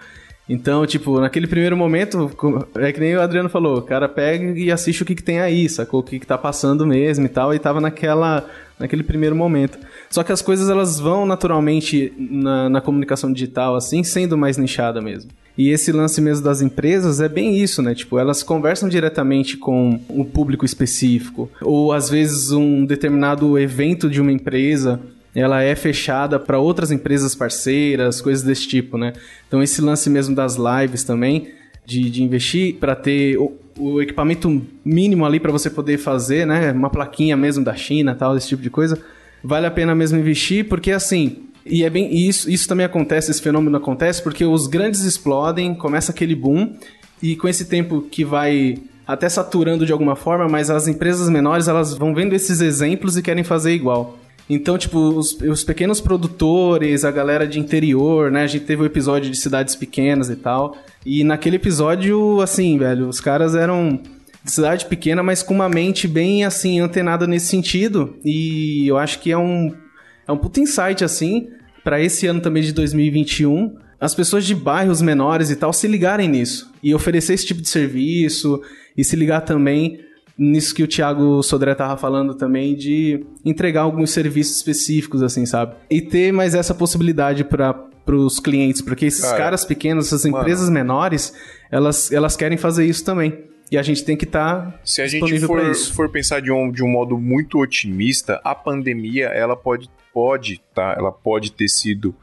Então, tipo, naquele primeiro momento, é que nem o Adriano falou, o cara pega e assiste o que, que tem aí, sacou? O que, que tá passando mesmo e tal, e tava naquela, naquele primeiro momento. Só que as coisas, elas vão naturalmente na, na comunicação digital, assim, sendo mais nichada mesmo. E esse lance mesmo das empresas é bem isso, né? Tipo, elas conversam diretamente com um público específico, ou às vezes um determinado evento de uma empresa ela é fechada para outras empresas parceiras, coisas desse tipo, né? Então esse lance mesmo das lives também, de, de investir para ter o, o, equipamento mínimo ali para você poder fazer, né? Uma plaquinha mesmo da China, tal, esse tipo de coisa, vale a pena mesmo investir, porque assim, e é bem isso, isso também acontece, esse fenômeno acontece porque os grandes explodem, começa aquele boom e com esse tempo que vai até saturando de alguma forma, mas as empresas menores elas vão vendo esses exemplos e querem fazer igual. Então, tipo, os, os, pequenos produtores, a galera de interior, né? A gente teve o um episódio de cidades pequenas e tal. E naquele episódio, assim, velho, os caras eram de cidade pequena, mas com uma mente bem, assim, antenada nesse sentido. E eu acho que é um, é um puto insight, assim, para esse ano também de 2021 as pessoas de bairros menores e tal se ligarem nisso e oferecer esse tipo de serviço e se ligar também nisso que o Thiago Sodré tava falando também de entregar alguns serviços específicos assim, sabe? E ter mais essa possibilidade para os clientes, porque esses Cara, caras pequenos, essas empresas mano. menores, elas, elas querem fazer isso também. E a gente tem que estar tá Se a gente for, for pensar de um, de um modo muito otimista, a pandemia, ela pode pode, tá? Ela pode ter sido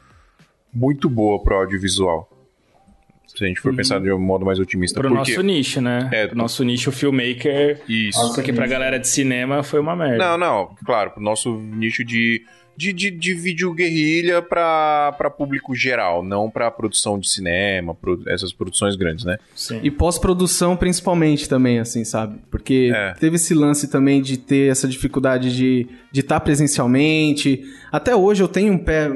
muito boa pro audiovisual. Se a gente for uhum. pensar de um modo mais otimista. Pro porque... nosso nicho, né? É, pro nosso nicho filmmaker. Isso. Porque pra galera de cinema foi uma merda. Não, não. Claro, pro nosso nicho de de, de, de vídeo guerrilha para público geral, não para produção de cinema, pro, essas produções grandes, né? Sim. E pós-produção principalmente também, assim, sabe? Porque é. teve esse lance também de ter essa dificuldade de estar de tá presencialmente. Até hoje eu tenho um pé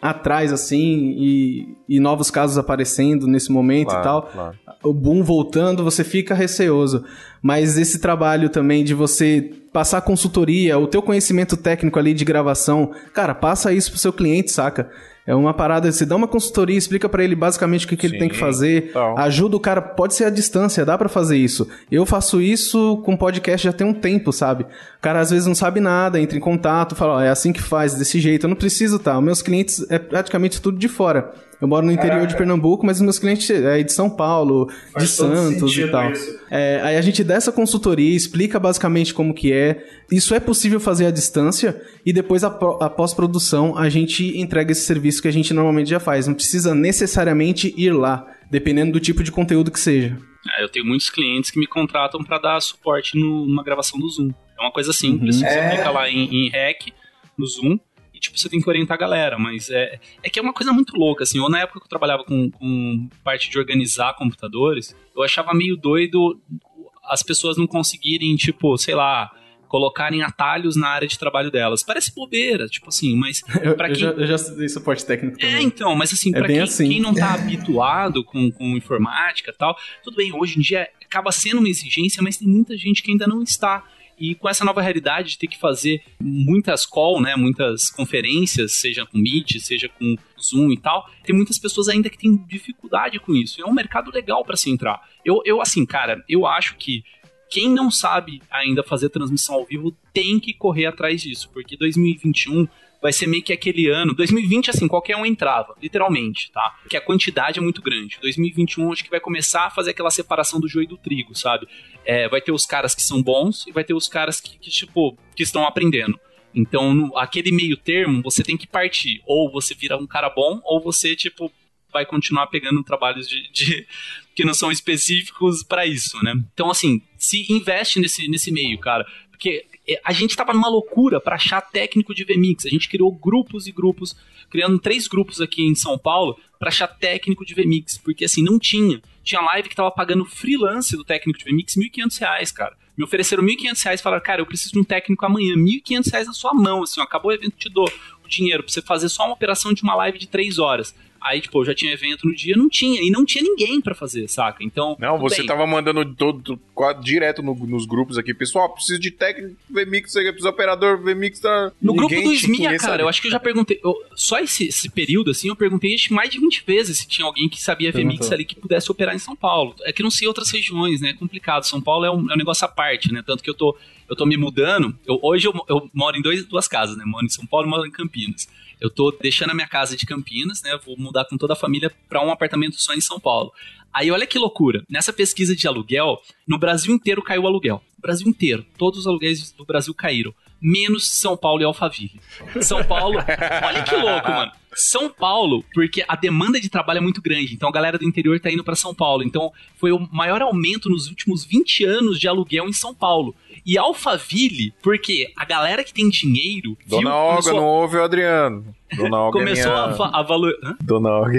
atrás, assim, e, e novos casos aparecendo nesse momento claro, e tal. Claro. O boom voltando, você fica receoso. Mas esse trabalho também de você passar consultoria, o teu conhecimento técnico ali de gravação, cara, passa isso pro seu cliente, saca? É uma parada, você dá uma consultoria, explica para ele basicamente o que, que ele tem que fazer, então. ajuda o cara, pode ser à distância, dá para fazer isso. Eu faço isso com podcast já tem um tempo, sabe? O cara às vezes não sabe nada, entra em contato, fala, ó, é assim que faz, desse jeito, eu não preciso, tá? Os meus clientes é praticamente tudo de fora. Eu moro no interior Caraca. de Pernambuco, mas os meus clientes é de São Paulo, Faz de Santos e tal. É, aí a gente dá essa consultoria, explica basicamente como que é. Isso é possível fazer à distância e depois a, a pós-produção a gente entrega esse serviço que a gente normalmente já faz. Não precisa necessariamente ir lá, dependendo do tipo de conteúdo que seja. É, eu tenho muitos clientes que me contratam para dar suporte no, numa gravação do Zoom. É uma coisa simples. Uhum. Você é... clica lá em, em REC no Zoom e, tipo, você tem que orientar a galera, mas é, é que é uma coisa muito louca, assim, ou na época que eu trabalhava com, com parte de organizar computadores, eu achava meio doido as pessoas não conseguirem, tipo, sei lá, colocarem atalhos na área de trabalho delas. Parece bobeira, tipo assim, mas [laughs] para quem... Eu já, eu já dei suporte técnico também. É, então, mas assim, é pra quem, assim. quem, não tá [laughs] habituado com, com informática e tal, tudo bem, hoje em dia acaba sendo uma exigência, mas tem muita gente que ainda não está. E com essa nova realidade de ter que fazer muitas call, né, muitas conferências, seja com Meet, seja com Zoom e tal, tem muitas pessoas ainda que têm dificuldade com isso. É um mercado legal para se entrar. Eu, eu, assim, cara, eu acho que quem não sabe ainda fazer transmissão ao vivo tem que correr atrás disso, porque 2021 vai ser meio que aquele ano. 2020, assim, qualquer um entrava, literalmente, tá? Porque a quantidade é muito grande. 2021, acho que vai começar a fazer aquela separação do joio e do trigo, sabe? É, vai ter os caras que são bons e vai ter os caras que, que tipo, que estão aprendendo. Então, no, aquele meio termo, você tem que partir. Ou você vira um cara bom, ou você, tipo, vai continuar pegando trabalhos de, de [laughs] que não são específicos para isso, né? Então, assim, se investe nesse, nesse meio, cara. Porque a gente tava numa loucura para achar técnico de VMix. A gente criou grupos e grupos, criando três grupos aqui em São Paulo para achar técnico de VMix, porque assim não tinha. Tinha live que tava pagando freelance do técnico de VMix R$ 1.500, cara. Me ofereceram R$ 1.500 e falaram, cara, eu preciso de um técnico amanhã, R$ 1.500 na sua mão, assim, ó, acabou o evento, te dou o dinheiro pra você fazer só uma operação de uma live de três horas. Aí, tipo, eu já tinha evento no dia, não tinha. E não tinha ninguém para fazer, saca? Então. Não, você bem. tava mandando todo, direto no, nos grupos aqui. Pessoal, preciso de técnico VMix, preciso operador VMix. Tá... No grupo do SMIA, cara, eu acho que eu já perguntei. Eu, só esse, esse, período, assim, eu perguntei mais de 20 vezes se tinha alguém que sabia VMix ali que pudesse operar em São Paulo. É que não sei outras regiões, né? É complicado. São Paulo é um, é um negócio à parte, né? Tanto que eu tô, eu tô me mudando. Eu, hoje eu, eu moro em dois, duas casas, né? Moro em São Paulo e moro em Campinas. Eu tô deixando a minha casa de Campinas, né? Vou mudar com toda a família para um apartamento só em São Paulo. Aí olha que loucura. Nessa pesquisa de aluguel, no Brasil inteiro caiu o aluguel. Brasil inteiro. Todos os aluguéis do Brasil caíram. menos São Paulo e Alphaville. São Paulo, [laughs] olha que louco, mano. São Paulo, porque a demanda de trabalho é muito grande, então a galera do interior tá indo para São Paulo. Então foi o maior aumento nos últimos 20 anos de aluguel em São Paulo. E Alphaville, porque a galera que tem dinheiro. Dona viu, Olga, começou- não ouve o Adriano. Dona Olga começou é minha... a, a valor. Hã? Dona Olga.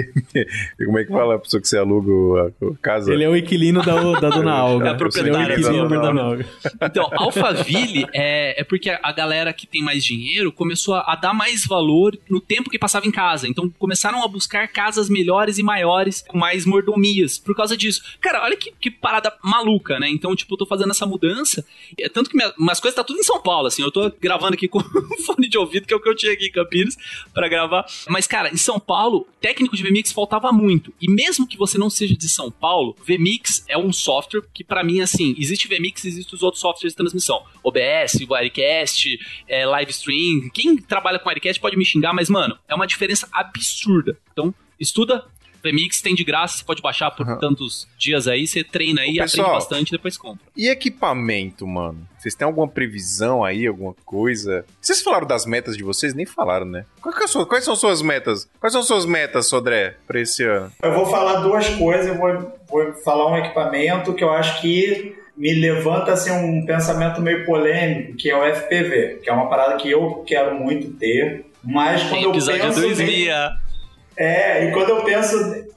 E como é que fala a pessoa que você aluga a casa? Ele é o inquilino da, da Dona [laughs] Alga. É a proprietária Ele é o inquilino da Dona Alga. Então, Alphaville é, é porque a galera que tem mais dinheiro começou a, a dar mais valor no tempo que passava em casa. Então, começaram a buscar casas melhores e maiores, com mais mordomias, por causa disso. Cara, olha que, que parada maluca, né? Então, tipo, eu tô fazendo essa mudança. É tanto que minha, umas coisas tá tudo em São Paulo, assim. Eu tô gravando aqui [laughs] com fone de ouvido, que é o que eu tinha aqui em Campinas, pra gravar. Mas, cara, em São Paulo, técnico de VMix faltava muito. E mesmo que você não seja de São Paulo, VMix é um software que, pra mim, assim, existe VMix, existe os outros softwares de transmissão. OBS, Wirecast, é, Livestream. Quem trabalha com Wirecast pode me xingar, mas, mano, é uma diferença absurda. Então, estuda. VMix tem de graça, você pode baixar por tantos dias aí, você treina aí, Ô, aprende pessoal, bastante e depois compra. E equipamento, mano? Vocês têm alguma previsão aí, alguma coisa? Vocês falaram das metas de vocês? Nem falaram, né? Qual que é a sua- quais são suas metas? Quais são suas metas, Sodré, pra esse ano? Eu vou falar duas coisas, eu vou, vou falar um equipamento que eu acho que me levanta assim, um pensamento meio polêmico, que é o FPV, que é uma parada que eu quero muito ter, mas quando Tem eu penso... 2000. É, e quando eu penso.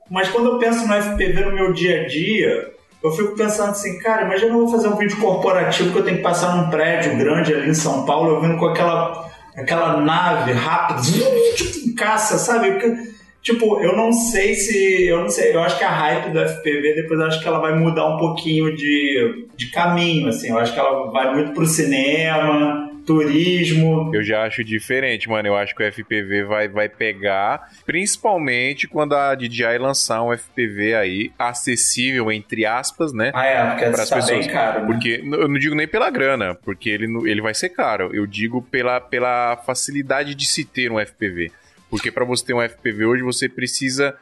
Mas quando eu penso no FPV no meu dia a dia, eu fico pensando assim, cara, imagina eu vou fazer um vídeo corporativo que eu tenho que passar num prédio grande ali em São Paulo, eu vindo com aquela, aquela nave rápida, [laughs] tipo um caça, sabe? Porque, Tipo, eu não sei se. Eu não sei. Eu acho que a hype do FPV, depois eu acho que ela vai mudar um pouquinho de, de caminho, assim. Eu acho que ela vai muito pro cinema, turismo. Eu já acho diferente, mano. Eu acho que o FPV vai, vai pegar, principalmente quando a DJI lançar um FPV aí acessível, entre aspas, né? Ah, é, porque Pras tá bem pessoas. caro. né? Porque eu não digo nem pela grana, porque ele, ele vai ser caro. Eu digo pela, pela facilidade de se ter um FPV. Porque para você ter um FPV hoje, você precisa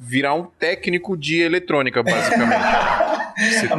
virar um técnico de eletrônica, basicamente. [laughs]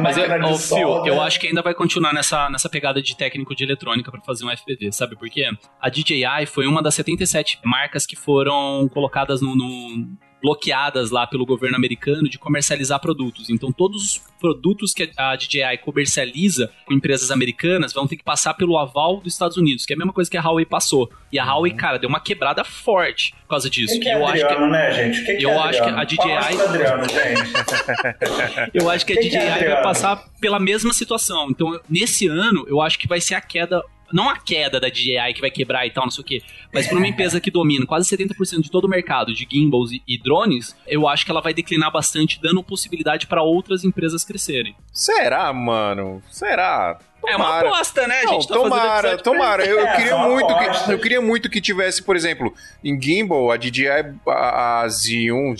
Mas eu, solda. eu acho que ainda vai continuar nessa, nessa pegada de técnico de eletrônica pra fazer um FPV, sabe por quê? A DJI foi uma das 77 marcas que foram colocadas no, no- bloqueadas lá pelo governo americano de comercializar produtos. Então todos os produtos que a DJI comercializa com empresas americanas vão ter que passar pelo aval dos Estados Unidos, que é a mesma coisa que a Huawei passou. E a Huawei, cara, deu uma quebrada forte por causa disso. que, que é eu acho que Adriano, né, gente? O que, que eu é acho que Adriano? a DJI Adriano, gente. [laughs] Eu acho que a DJI é, vai Adriano? passar pela mesma situação. Então, nesse ano, eu acho que vai ser a queda. Não a queda da DJI que vai quebrar e tal, não sei o quê. Mas para uma empresa que domina quase 70% de todo o mercado de gimbals e, e drones, eu acho que ela vai declinar bastante, dando possibilidade para outras empresas crescerem. Será, mano? Será? É uma Tomara. aposta, né? A Não, gente tá tomara, tomara. Eu, É, queria são muito que, eu queria muito que tivesse, por exemplo, em Gimbal, a DJI, a, a Xeon,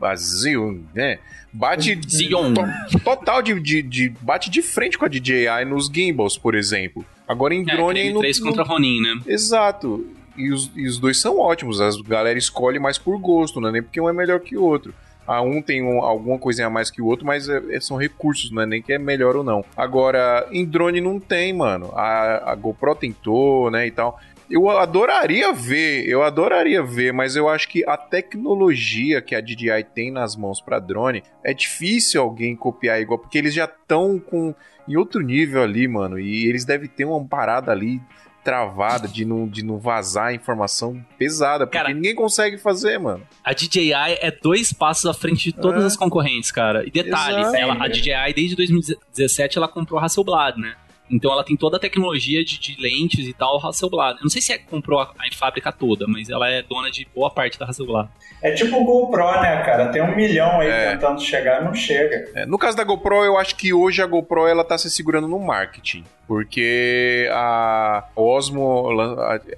a Xeon, né? Bate to- total de, de, de- bate de frente com a DJI nos gimbals, por exemplo. Agora em É, drone não, 3 não- contra Ronin, né? Exato. E os, e os dois são ótimos. A galera escolhe mais por gosto, não é nem porque um é melhor que o outro. A um tem um- alguma coisinha a mais que o outro, mas é- é- são recursos, não é nem que é melhor ou não. Agora, em drone não tem, mano. A, a GoPro tentou, né, e tal. Eu adoraria ver, eu adoraria ver, mas eu acho que a tecnologia que a DJI tem nas mãos pra drone é difícil alguém copiar igual, porque eles já estão com em outro nível ali, mano, e eles devem ter uma parada ali travada de não, de não vazar informação pesada, porque Cara, ninguém consegue fazer, mano. A DJI é dois passos à frente de todas É. as concorrentes, cara. E detalhe, Exato. ela, a DJI desde 2017 ela comprou a Hasselblad, né? Então ela tem toda a tecnologia de, de lentes e tal, Hasselblad. Eu não sei se é comprou a, a fábrica toda, mas ela é dona de boa parte da Hasselblad. É tipo o GoPro, né, cara? Tem um milhão aí É. tentando chegar, não chega. É, no caso da GoPro, eu acho que hoje a GoPro ela tá se segurando no marketing. Porque a Osmo.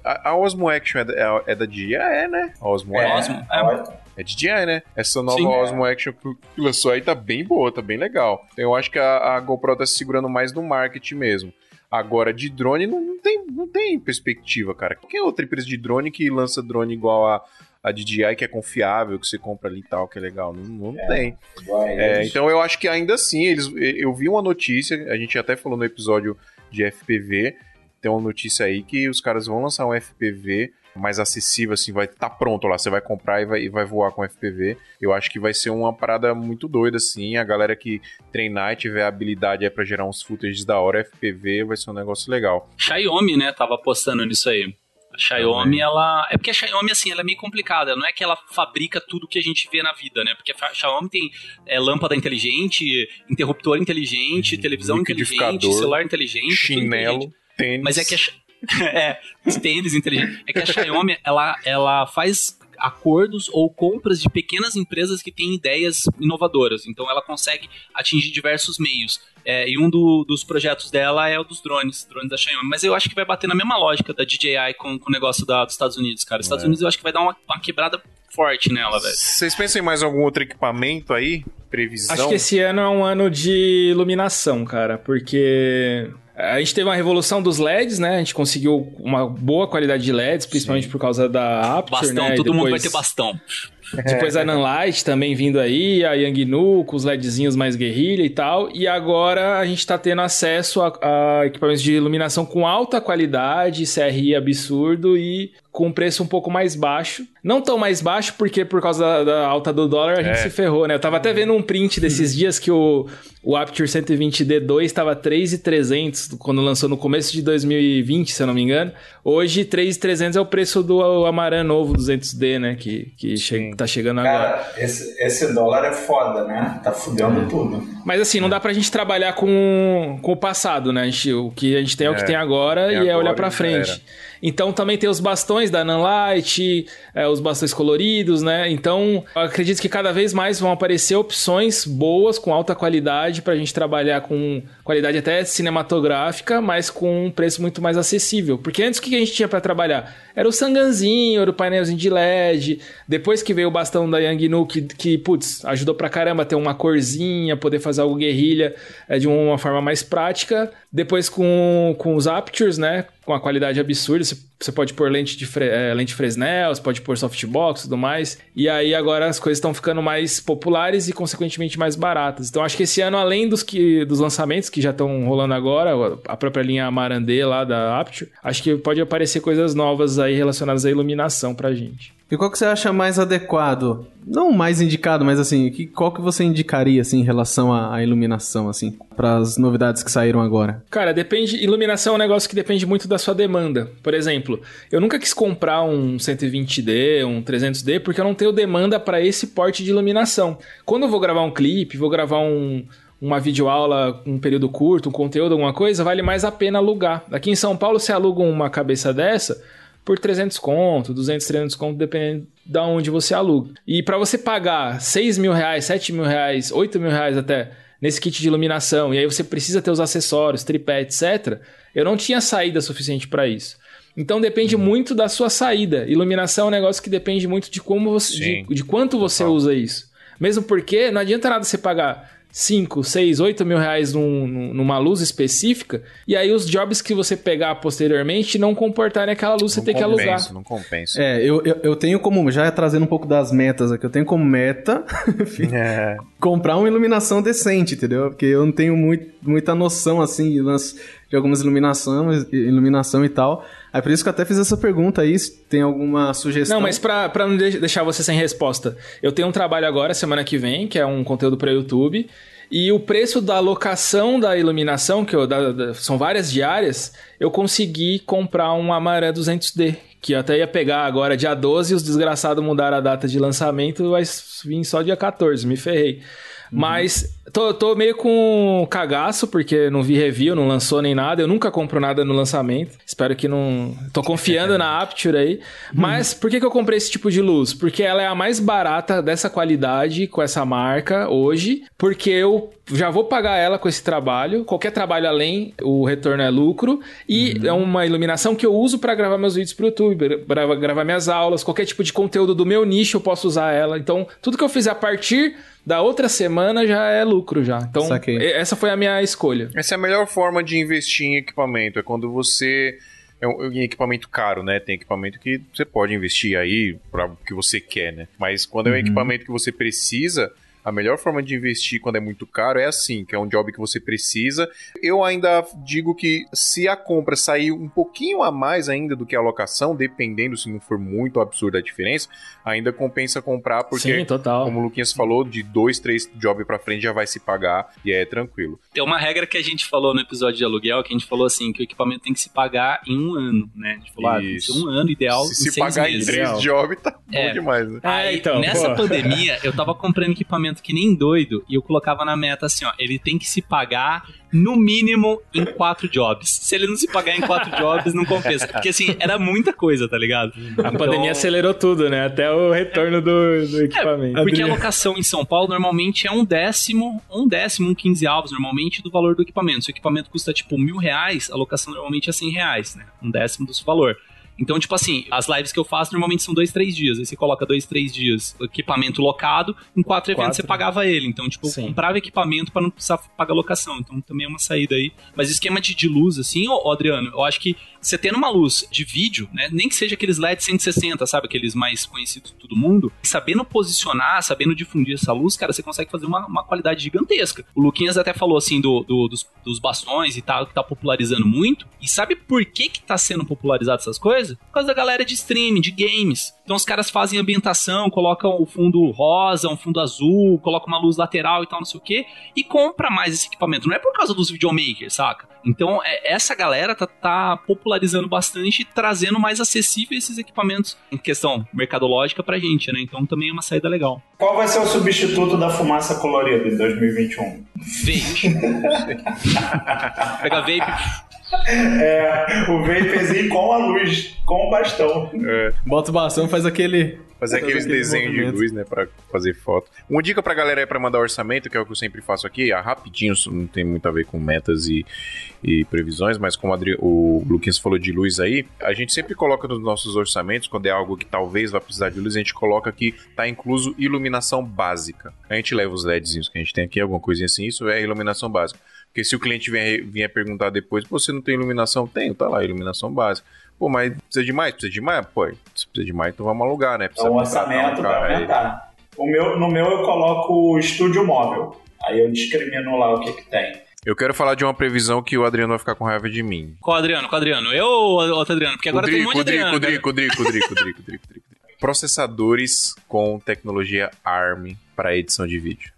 A, a Osmo Action é da, é da DJI, é, né? A Osmo É, Osmo, é. É DJI, né? Essa nova Sim. Osmo Action que lançou aí tá bem boa, tá bem legal. Então eu acho que a, a GoPro tá se segurando mais no marketing mesmo. Agora, de drone não, não tem, não tem perspectiva, cara. Qualquer outra empresa de drone que lança drone igual a, a DJI, que é confiável, que você compra ali e tal, que é legal. Não, não tem. Igual a É, então eu acho que ainda assim, eles, eu vi uma notícia, a gente até falou no episódio de FPV, tem uma notícia aí que os caras vão lançar um FPV mais acessível, assim, vai estar tá pronto lá. Você vai comprar e vai, e vai voar com FPV. Eu acho que vai ser uma parada muito doida, assim. A galera que treinar e tiver habilidade aí pra gerar uns footages da hora, FPV vai ser um negócio legal. Xiaomi, né, tava apostando nisso aí. A Xiaomi, ela. É porque a Xiaomi, assim, ela é meio complicada. Não é que ela fabrica tudo que a gente vê na vida, né? Porque a Xiaomi tem é, lâmpada inteligente, interruptor inteligente, televisão inteligente, celular inteligente. Chinelo, inteligente. tênis. Mas é que a, [laughs] é, tênis inteligente. É que a Xiaomi, ela, ela faz acordos ou compras de pequenas empresas que têm ideias inovadoras. Então ela consegue atingir diversos meios. É, e um do, dos projetos dela é o dos drones, drones da Xiaomi. Mas eu acho que vai bater na mesma lógica da DJI com, com o negócio da, dos Estados Unidos, cara. Os Estados é. Unidos eu acho que vai dar uma, uma quebrada forte nela, velho. Vocês pensam em mais algum outro equipamento aí? Previsão? Acho que esse ano é um ano de iluminação, cara, porque a gente teve uma revolução dos LEDs, né? A gente conseguiu uma boa qualidade de LEDs, principalmente Sim. por causa da Aperture, bastão, né? todo depois... mundo vai ter bastão. Depois a Nanlite também vindo aí, a Yangnu com os LEDzinhos mais guerrilha e tal. E agora a gente tá tendo acesso a, a equipamentos de iluminação com alta qualidade, CRI absurdo e com um preço um pouco mais baixo. Não tão mais baixo, porque por causa da, da alta do dólar a gente é. se ferrou, né? Eu tava até vendo um print desses dias que o, o Aperture 120D2 estava 3,300 quando lançou no começo de 2020, se eu não me engano. Hoje 3,300 é o preço do Amaran novo 200D, né? Que, que che tá chegando Cara, agora. Esse, esse dólar é foda, né? Tá fudendo é. tudo. Mas assim, não dá pra gente trabalhar com, com o passado, né? Gente, o que a gente tem é, é o que tem agora e, e agora é olhar pra frente. Então também tem os bastões da Nanlite, é, os bastões coloridos, né? Então acredito que cada vez mais vão aparecer opções boas, com alta qualidade, para a gente trabalhar com qualidade até cinematográfica, mas com um preço muito mais acessível. Porque antes o que a gente tinha para trabalhar? Era o sanganzinho, era o painelzinho de LED. Depois que veio o bastão da Yangnu, que, que putz, ajudou pra caramba a ter uma corzinha, poder fazer algo guerrilha é, de uma forma mais prática. Depois com, com os Aptures, né? Com a qualidade absurda. Você, você pode pôr lente de fre, é, lente Fresnel, você pode pôr softbox e tudo mais. E aí agora as coisas estão ficando mais populares e, consequentemente, mais baratas. Então acho que esse ano, além dos, que, dos lançamentos que já estão rolando agora, a própria linha Amarandê lá da Apture, acho que pode aparecer coisas novas aí aí relacionadas à iluminação pra gente. E qual que você acha mais adequado? Não mais indicado, mas assim, que, qual que você indicaria assim em relação à, à iluminação assim, para as novidades que saíram agora? Cara, depende, iluminação é um negócio que depende muito da sua demanda. Por exemplo, eu nunca quis comprar um 120D, um 300D, porque eu não tenho demanda para esse porte de iluminação. Quando eu vou gravar um clipe, vou gravar um uma videoaula um período curto, um conteúdo, alguma coisa, vale mais a pena alugar. Aqui em São Paulo, você aluga uma cabeça dessa, por 300 conto, 200, 300 conto, dependendo de onde você aluga. E para você pagar 6 mil reais, 7 mil reais, 8 mil reais até nesse kit de iluminação, e aí você precisa ter os acessórios, tripé, etc., eu não tinha saída suficiente para isso. Então depende uhum. muito da sua saída. Iluminação é um negócio que depende muito de como você, de, de, quanto você usa isso. Mesmo porque não adianta nada você pagar 5, 6, 8 mil reais num, numa luz específica, e aí os jobs que você pegar posteriormente não comportarem aquela luz, não você tem que alugar. Não compensa. É, eu, eu, eu, tenho como, já trazendo um pouco das metas aqui, eu tenho como meta [laughs] é. comprar uma iluminação decente, entendeu? Porque eu não tenho muito, muita noção, assim, de algumas iluminação, iluminação e tal. Aí por isso que eu até fiz essa pergunta aí, se tem alguma sugestão. Não, mas pra, não deixar você sem resposta, eu tenho um trabalho agora, semana que vem, que é um conteúdo para YouTube, e o preço da locação da iluminação, que eu, da, da, são várias diárias, eu consegui comprar um Amaré 200D, que eu até ia pegar agora dia 12 e os desgraçados mudaram a data de lançamento, vai vir só dia 14, me ferrei. Uhum. Mas tô, tô meio com cagaço, porque não vi review, não lançou nem nada. Eu nunca compro nada no lançamento. Espero que não. Tô confiando na [laughs] Aperture aí. Uhum. Mas por que, que eu comprei esse tipo de luz? Porque ela é a mais barata dessa qualidade, com essa marca, hoje. Porque eu já vou pagar ela com esse trabalho. Qualquer trabalho além, o retorno é lucro. E uhum. é uma iluminação que eu uso para gravar meus vídeos pro YouTube, pra gravar minhas aulas, qualquer tipo de conteúdo do meu nicho eu posso usar ela. Então, tudo que eu fizer a partir da outra semana já é lucro já. Então, Saquei. essa foi a minha escolha. Essa é a melhor forma de investir em equipamento, é quando você é um, em equipamento caro, né? Tem equipamento que você pode investir aí para o que você quer, né? Mas quando é um uhum. equipamento que você precisa, A melhor forma de investir quando é muito caro é assim, que é um job que você precisa. Eu ainda digo que se a compra sair um pouquinho a mais ainda do que a alocação, dependendo se não for muito absurda a diferença, ainda compensa comprar, porque, Sim, total. como o Luquinhas falou, de dois, três jobs pra frente já vai se pagar e é tranquilo. Tem uma regra que a gente falou no episódio de aluguel, que a gente falou assim, que o equipamento tem que se pagar em um ano, né? A gente falou, ah, tem que ser Isso. um ano ideal, se em se seis pagar meses. em três jobs, tá É. bom demais, né? Aí, É, então, nessa pô. pandemia, eu tava comprando equipamento que nem doido e eu colocava na meta assim, ó, ele tem que se pagar no mínimo em quatro jobs. Se ele não se pagar em quatro [laughs] jobs, não compensa. Porque assim, era muita coisa, tá ligado? A pandemia acelerou tudo, né? Até o retorno do, do equipamento. Porque a locação em São Paulo normalmente é um décimo, um décimo, um quinze avos normalmente do valor do equipamento. Se o equipamento custa tipo mil reais, a locação normalmente é cem reais, né? Um décimo do seu valor. Então, tipo assim, as lives que eu faço normalmente são dois, três dias. Aí você coloca dois, três dias equipamento locado, em quatro eventos Quatro. você pagava ele. Então, tipo, eu comprava equipamento pra não precisar pagar locação. Então, também é uma saída aí. Mas esquema de, de luz, assim, ô, ô, Adriano, eu acho que você tendo uma luz de vídeo, né? Nem que seja aqueles LED 160, sabe? Aqueles mais conhecidos de todo mundo. Sabendo posicionar, sabendo difundir essa luz, cara, você consegue fazer uma, uma qualidade gigantesca. O Luquinhas até falou assim do, do- dos, dos bastões e tal, que tá popularizando muito. E sabe por que que tá sendo popularizado essas coisas? Por causa da galera de streaming, de games. Então os caras fazem ambientação, colocam o fundo rosa, um fundo azul, colocam uma luz lateral e tal, não sei o quê, e compra mais esse equipamento. Não é por causa dos videomakers, saca? Então é- essa galera tá, tá popularizando bastante e trazendo mais acessível esses equipamentos em questão mercadológica pra gente, né? Então também é uma saída legal. Qual vai ser o substituto da fumaça colorida em 2021? Vape. [laughs] Pega vape, É, o vapezinho com a luz, com o bastão. Bota o bastão e faz aquele. Fazer aqueles aquele desenhos de luz, né, pra fazer foto. Uma dica pra galera é pra mandar orçamento, que é o que eu sempre faço aqui, ah, rapidinho, isso não tem muito a ver com metas e, e previsões, mas como o Adri- o Luquinhas falou de luz aí, a gente sempre coloca nos nossos orçamentos, quando é algo que talvez vá precisar de luz, a gente coloca que tá incluso iluminação básica. A gente leva os LEDzinhos que a gente tem aqui, alguma coisinha assim, isso é iluminação básica. Porque se o cliente vier, vier perguntar depois, "Pô, você não tem iluminação? Tenho, tá lá, iluminação básica. Pô, mas precisa de mais? Precisa de mais? Pô, se precisa de mais, então vamos alugar, né? Precisa Então o contratar um orçamento vai aumentar. O meu, no meu eu coloco o estúdio móvel. Aí eu discrimino lá o que, que tem. Eu quero falar de uma previsão que o Adriano vai ficar com raiva de mim. Qual Adriano? Qual Adriano? Eu ou outro Adriano? Porque agora tem um monte de Adriano. Cudri, cara. Cudri, Cudri, Cudri, Cudri, Cudri. Processadores com tecnologia ARM para edição de vídeo.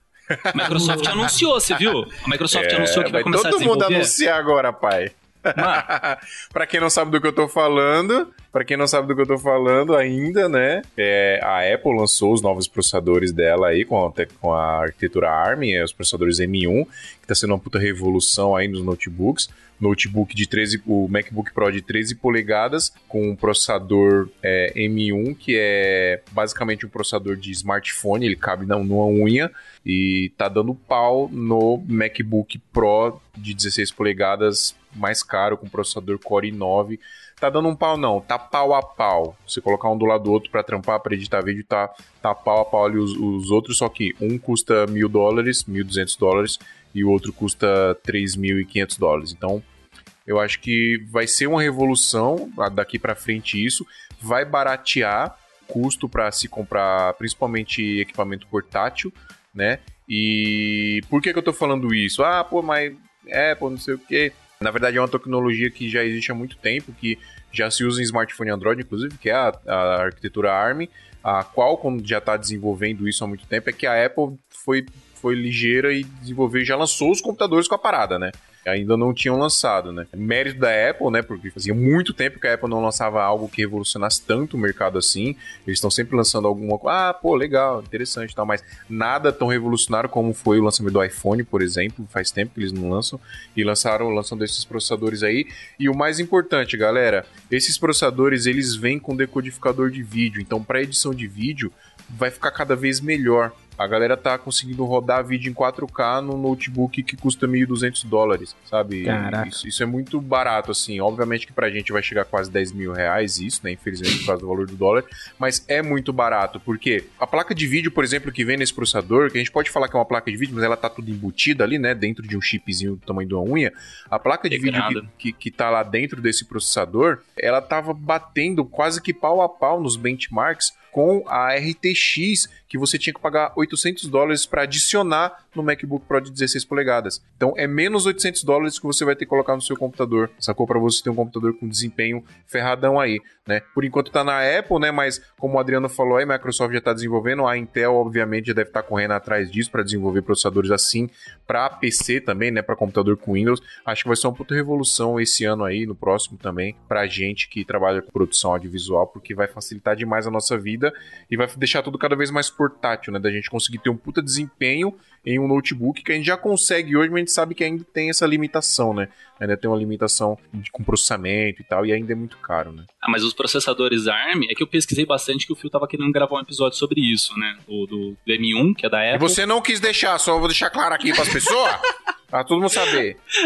A Microsoft [laughs] anunciou, você viu? A Microsoft anunciou que vai, começar a todo mundo desenvolver. anunciar agora, pai. [laughs] Pra quem não sabe do que eu tô falando, para quem não sabe do que eu tô falando ainda, né? é, a Apple lançou os novos processadores dela aí com a, com a arquitetura ARM, é, os processadores M1, que tá sendo uma puta revolução aí nos notebooks. Notebook de 13, o MacBook Pro de 13 polegadas com um processador é, M1 que é basicamente um processador de smartphone, ele cabe na- numa unha e tá dando pau no MacBook Pro de 16 polegadas mais caro com processador Core i9 tá dando um pau não, tá pau a pau. Você colocar um do lado do outro pra trampar, pra editar vídeo, tá, tá pau a pau ali os, os outros, só que um custa mil dólares, mil duzentos dólares, e o outro custa três mil e quinhentos dólares. Então, eu acho que vai ser uma revolução daqui pra frente isso, vai baratear custo para se comprar, principalmente equipamento portátil, né? E por que que eu tô falando isso? Ah, pô, mas Apple, não sei o quê. Na verdade, é uma tecnologia que já existe há muito tempo, que já se usa em smartphone Android, inclusive, que é a, a arquitetura ARM. A Qualcomm já está desenvolvendo isso há muito tempo. É que a Apple foi, foi ligeira e desenvolveu, já lançou os computadores com a parada, né? Ainda não tinham lançado, né? Mérito da Apple, né? Porque fazia muito tempo que a Apple não lançava algo que revolucionasse tanto o mercado assim. Eles estão sempre lançando alguma coisa. Ah, pô, legal, interessante e tal, mas nada tão revolucionário como foi o lançamento do iPhone, por exemplo. Faz tempo que eles não lançam. E lançaram, lançando esses processadores aí. E o mais importante, galera, esses processadores eles vêm com decodificador de vídeo. Então, para edição de vídeo, vai ficar cada vez melhor. A galera tá conseguindo rodar vídeo em 4K no notebook que custa 1.200 dólares, sabe? Caraca. Isso, isso é muito barato, assim. Obviamente que pra gente vai chegar a quase 10 mil reais isso, né? Infelizmente por causa do valor do dólar. Mas é muito barato, porque a placa de vídeo, por exemplo, que vem nesse processador, que a gente pode falar que é uma placa de vídeo, mas ela tá tudo embutida ali, né? Dentro de um chipzinho do tamanho de uma unha. A placa de vídeo que, que, que tá lá dentro desse processador, ela tava batendo quase que pau a pau nos benchmarks com a RTX, que você tinha que pagar 800 dólares para adicionar no MacBook Pro de 16 polegadas. Então é menos 800 dólares que você vai ter que colocar no seu computador, sacou? Para você ter um computador com desempenho ferradão aí, né? Por enquanto tá na Apple, né? Mas como o Adriano falou aí, Microsoft já tá desenvolvendo, a Intel obviamente já deve estar tá correndo atrás disso para desenvolver processadores assim para PC também, né? Para computador com Windows. Acho que vai ser uma puta revolução esse ano aí, no próximo também, pra gente que trabalha com produção audiovisual, porque vai facilitar demais a nossa vida e vai deixar tudo cada vez mais portátil, né? Da gente conseguir ter um puta desempenho em um notebook que a gente já consegue hoje, mas a gente sabe que ainda tem essa limitação, né? Ainda tem uma limitação de, com processamento e tal, e ainda é muito caro, né? Ah, mas os processadores ARM, é que eu pesquisei bastante que o Phil tava querendo gravar um episódio sobre isso, né? O do, do M1, que é da Apple. E você não quis deixar, só vou deixar claro aqui para as pessoas. [laughs] Pra todo mundo saber. [laughs]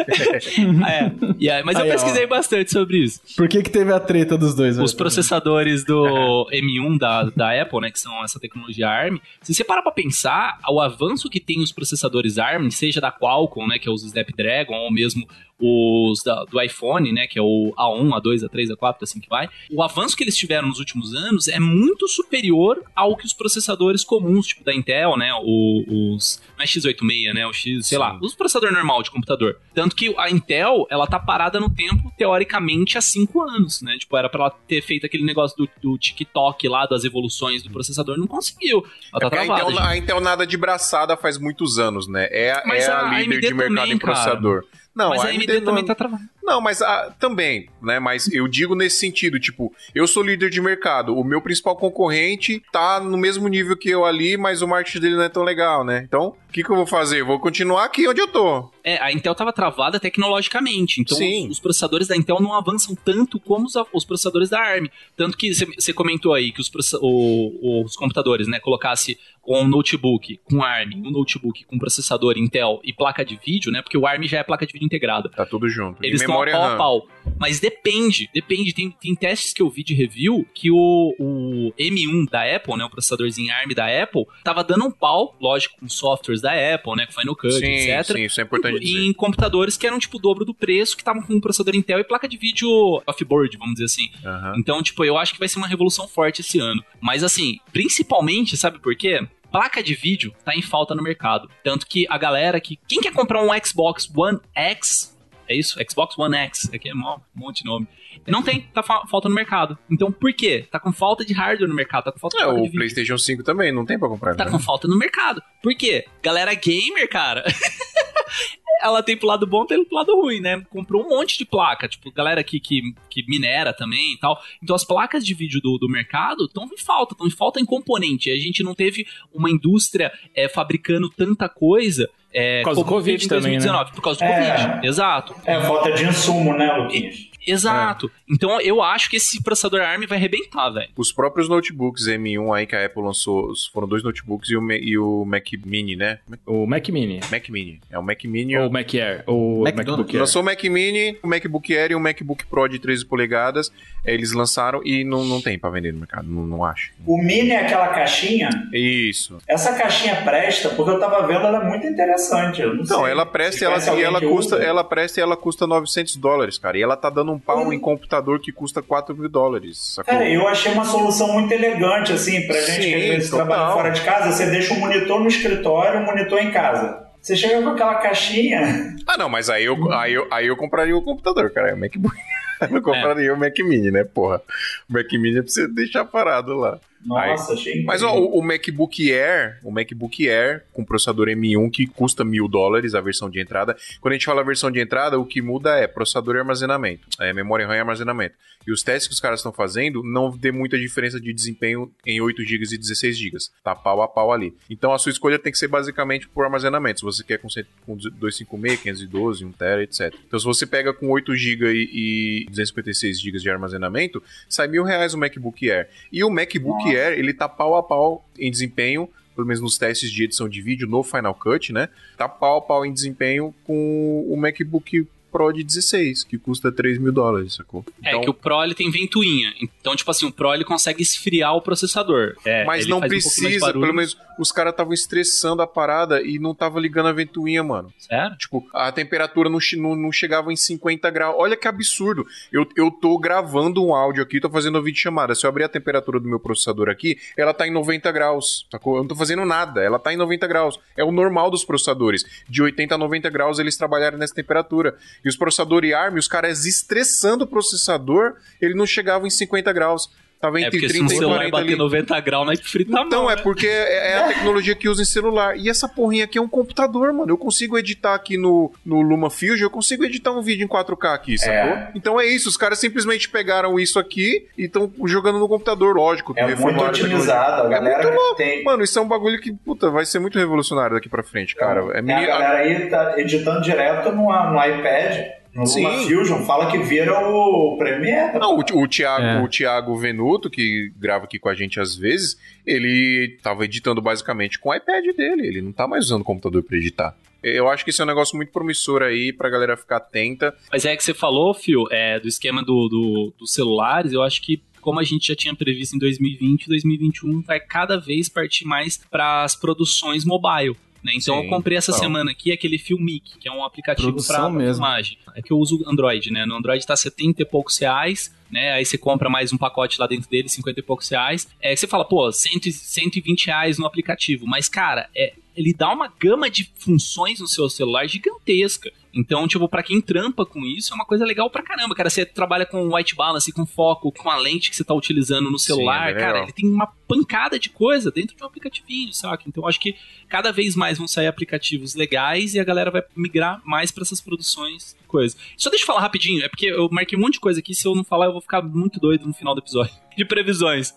é, yeah, mas aí, eu pesquisei ó, bastante sobre isso. Por que que teve a treta dos dois? Os processadores do [laughs] M1 da, da Apple, né, que são essa tecnologia ARM, se você parar pra pensar, o avanço que tem os processadores ARM, seja da Qualcomm, né, que é os Snapdragon, ou mesmo os da, do iPhone, né, que é o A1, A2, A3, A4, assim que vai, o avanço que eles tiveram nos últimos anos é muito superior ao que os processadores comuns, tipo da Intel, né, o, os, não é x86, né, o X, sei Sim. lá, os processadores normal de computador. Tanto que a Intel, ela tá parada no tempo, teoricamente, há 5 anos, né, tipo, era pra ela ter feito aquele negócio do, do TikTok lá, das evoluções do processador, não conseguiu. Ela tá é travada, a, Intel, a Intel nada de braçada faz muitos anos, né, é, é a, a, líder de mercado também, em processador. Cara. Não, mas a AMD, AMD também não... tá travando. Não, mas ah, também, né? Mas eu digo nesse sentido, tipo, eu sou líder de mercado, o meu principal concorrente tá no mesmo nível que eu ali, mas o marketing dele não é tão legal, né? Então, o que, que eu vou fazer? vou continuar aqui onde eu tô. É, a Intel tava travada tecnologicamente, então os, os, processadores da Intel não avançam tanto como os, os processadores da ARM. Tanto que você comentou aí que os, o, os computadores, né, colocasse um notebook com ARM, um notebook com processador Intel e placa de vídeo, né? Porque o ARM já é placa de vídeo integrada. Tá tudo junto. Eles estão pau a pau. Mas depende, depende. Tem, tem testes que eu vi de review que o, o M1 da Apple, né? O processadorzinho ARM da Apple, tava dando um pau, lógico, com softwares da Apple, né? Com Final Cut, sim, etc. Sim, isso é importante dizer. Em computadores que eram, tipo, o dobro do preço, que estavam com um processador Intel e placa de vídeo off-board, vamos dizer assim. Uhum. Então, tipo, eu acho que vai ser uma revolução forte esse ano. Mas, assim, principalmente, sabe por quê? placa de vídeo tá em falta no mercado. Tanto que a galera que. Quem quer comprar um Xbox One X é isso? Xbox One X. Aqui é um monte de nome. Não tem, tá fa falta no mercado. Então por quê? Tá com falta de hardware no mercado, tá com falta é, de o PlayStation 5 também, não tem pra comprar. Tá né? com falta no mercado. Por quê? Galera gamer, cara. [laughs] ela tem pro lado bom, tem pro lado ruim, né? Comprou um monte de placa, tipo, galera que, que, que minera também e tal. Então as placas de vídeo do, do mercado estão em falta, estão em falta em componente. A gente não teve uma indústria é, fabricando tanta coisa é, por causa do Covid também, né? Por causa do é, Covid, exato. É, falta de insumo, né, Luquinhas? Exato. É. Então eu acho que esse processador ARM vai arrebentar, velho. Os próprios notebooks M1 aí que a Apple lançou, foram dois notebooks e o, e o Mac Mini, né? O Mac Mini. Mac Mini. É o Mac Mini. Ou o Mac Air. O Mac MacBook Air. Lançou o Mac Mini, o MacBook Air e o MacBook Pro de 13 polegadas. Eles lançaram e não, não tem pra vender no mercado, não, não acho. O Mini é aquela caixinha? Isso. Essa caixinha presta, porque eu tava vendo, ela é muito interessante. Eu não, não sei. ela presta e ela, e ela custa, ela presta e ela custa 900 dólares, cara. E ela tá dando um pau hum. em computador computador que custa 4 mil dólares. Sacou? Cara, eu achei uma solução muito elegante, assim, pra gente Sim, que às vezes trabalha fora de casa, você deixa o um monitor no escritório, o um monitor em casa. Você chega com aquela caixinha. [laughs] Ah, não, mas aí eu, aí eu, aí eu compraria o computador, cara. É o MacBook. [laughs] Eu não compraria é. o Mac Mini, né, porra? O Mac Mini é pra você deixar parado lá. Nossa, Aí, achei Mas ó, o, o, MacBook Air, o MacBook Air com processador M1 que custa mil dólares a versão de entrada. Quando a gente fala versão de entrada, o que muda é processador e armazenamento, é memória RAM e armazenamento. E os testes que os caras estão fazendo não vê muita diferença de desempenho em 8 GB e 16 GB. Tá pau a pau ali. Então a sua escolha tem que ser basicamente por armazenamento. Se você quer com, com 256, 512, 1 TB, etc. Então se você pega com 8 GB e, e 256 GB de armazenamento, sai mil reais o MacBook Air. E o MacBook Ele tá pau a pau em desempenho pelo menos nos testes de edição de vídeo no Final Cut, né? Tá pau a pau em desempenho com o MacBook Pro de 16, que custa 3 mil dólares, sacou? É Então- que o Pro ele tem ventoinha. Então, tipo assim, o Pro ele consegue esfriar o processador. É, Mas não um precisa, barulho. pelo menos os caras estavam estressando a parada e não tava ligando a ventoinha, mano. Sério? Tipo, a temperatura não, não, não chegava em 50 graus. Olha que absurdo. Eu, eu tô gravando um áudio aqui, tô fazendo uma videochamada. Se eu abrir a temperatura do meu processador aqui, ela tá em 90 graus, sacou? Eu não tô fazendo nada, ela tá em 90 graus. É o normal dos processadores. De 80 a 90 graus eles trabalharam nessa temperatura. E os processadores ARM, os caras estressando o processador, ele não chegava em 50 graus. Tava É entre porque se 30 um e celular 40 bater ali. 90 graus, nós frita na Então, mão, é né? porque é é a [laughs] tecnologia que usa em celular. E essa porrinha aqui é um computador, mano. Eu consigo editar aqui no, no LumaFusion, eu consigo editar um vídeo em 4K aqui, sacou? Então é isso, os caras simplesmente pegaram isso aqui e estão jogando no computador, lógico. É muito otimizado. A galera muito louco. tem. Mano, isso é um bagulho que, puta, vai ser muito revolucionário daqui pra frente, cara. É É, mini... a galera aí tá editando direto no, no iPad, Sim. LumaFusion, fala que vira o Premiere. Não, o, o, Thiago, É. o Thiago Venuto, que grava aqui com a gente às vezes, ele tava editando basicamente com o iPad dele. Ele não tá mais usando o computador pra editar. Eu acho que isso é um negócio muito promissor aí pra galera ficar atenta. Mas é que você falou, Phil, é, do esquema do, do- dos celulares, eu acho que como a gente já tinha previsto em 2020, 2021 vai cada vez partir mais para as produções mobile. Né? Então Sim, eu comprei essa total. semana aqui aquele Filmic, que é um aplicativo para filmagem. É que eu uso Android, né? No Android tá 70 e poucos reais, né? Aí você compra mais um pacote lá dentro dele, 50 e poucos reais. É você fala, pô, 100, 120 reais no aplicativo. Mas, cara, é, ele dá uma gama de funções no seu celular gigantesca. Então, tipo, pra quem trampa com isso, é uma coisa legal pra caramba, cara. Você trabalha com white balance, com foco, com a lente que você tá utilizando no celular, é bem cara, ele tem uma pancada de coisa dentro de um aplicativinho, saca? Então, eu acho que cada vez mais vão sair aplicativos legais e a galera vai migrar mais pra essas produções, coisa. Só deixa eu falar rapidinho, é porque eu marquei um monte de coisa aqui, se eu não falar eu vou ficar muito doido no final do episódio. [laughs] De previsões.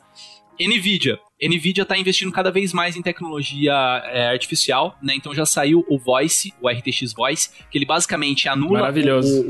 Nvidia. Nvidia está investindo cada vez mais em tecnologia é, artificial, né? Então já saiu o Voice, o RTX Voice, que ele basicamente anula o,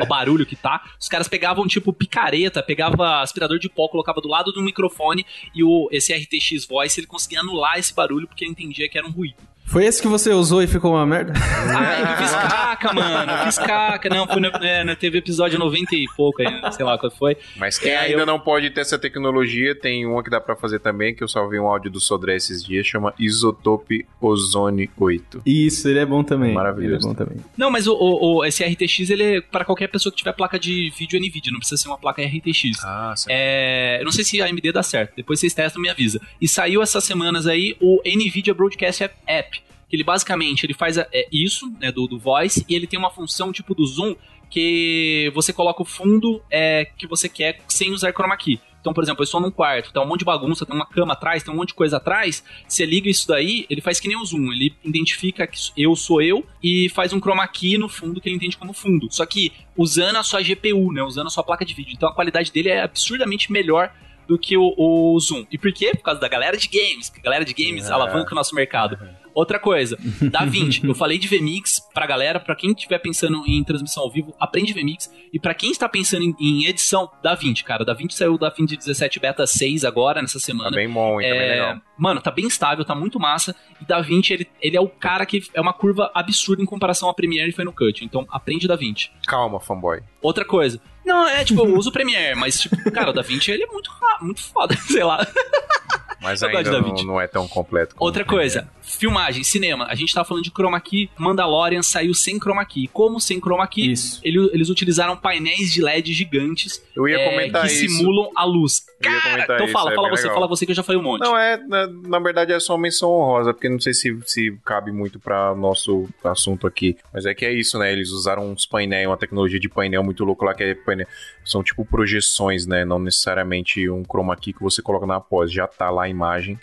o- o barulho que tá. Os caras pegavam tipo picareta, pegava aspirador de pó, colocava do lado do microfone e o, esse RTX Voice ele conseguia anular esse barulho porque ele entendia que era um ruído. Foi esse que você usou e ficou uma merda? [laughs] Ah, eu fiz caca, mano. Eu fiz caca. Não, foi no, é, no- teve episódio 90 e pouco aí, sei lá qual foi. Mas quem É, ainda eu- não pode ter essa tecnologia, tem uma que dá pra fazer também, que eu salvei um áudio do Sodré esses dias, chama Isotope Ozone 8. Isso, ele é bom também. Maravilhoso. Ele é bom também. Não, mas o, o- o- esse RTX ele é para qualquer pessoa que tiver placa de vídeo NVIDIA, não precisa ser uma placa RTX. Ah, certo. É, eu não sei se a AMD dá certo, depois vocês testam e me avisa. E saiu essas semanas aí o NVIDIA Broadcast App, que ele basicamente ele faz a- é, isso, né, do, do voice, e ele tem uma função tipo do zoom, que você coloca o fundo é, que você quer sem usar chroma key. Então, por exemplo, eu estou num quarto, tá um monte de bagunça, tem uma cama atrás, tem um monte de coisa atrás. Você liga isso daí, ele faz que nem o zoom. Ele identifica que eu sou eu e faz um chroma key no fundo que ele entende como fundo. Só que usando a sua GPU, né? Usando a sua placa de vídeo. Então a qualidade dele é absurdamente melhor do que o, o Zoom. E por quê? Por causa da galera de games. que a galera de games É. alavanca o nosso mercado. Outra coisa, [laughs] DaVinci. eu falei de VMix pra galera, pra quem estiver pensando em transmissão ao vivo, aprende VMix. E pra quem está pensando em, em edição, DaVinci, cara. DaVinci saiu da DaVinci 17 Beta 6 agora, nessa Tá semana. bem bom, hein? Tá bem É, legal. mano, tá bem estável, tá muito massa. E DaVinci, ele, ele é o cara que é uma curva absurda em comparação a Premiere e Final Cut. Então, aprende DaVinci. Calma, fanboy. Outra coisa. Não, é tipo, eu uso o Premiere, mas, tipo, cara, o DaVinci, ele é muito, muito foda, [laughs] sei lá. [laughs] Mas ainda não, não é tão completo. como Outra coisa, filmagem, cinema. A gente tava falando de chroma key, Mandalorian saiu sem chroma key. Como sem chroma key? Isso. Ele- eles utilizaram painéis de LED gigantes Eu ia é, comentar que isso. simulam a luz. Cara, então isso, fala, é fala você, legal. fala você que eu já falei um monte. Não, é, na, na verdade é só uma menção honrosa, porque não sei se, se cabe muito para nosso assunto aqui. Mas é que é isso, né? Eles usaram uns painéis, uma tecnologia de painel muito louco lá, que é painel. São tipo projeções, né? Não necessariamente um chroma key que você coloca na pós, já tá lá a imagem.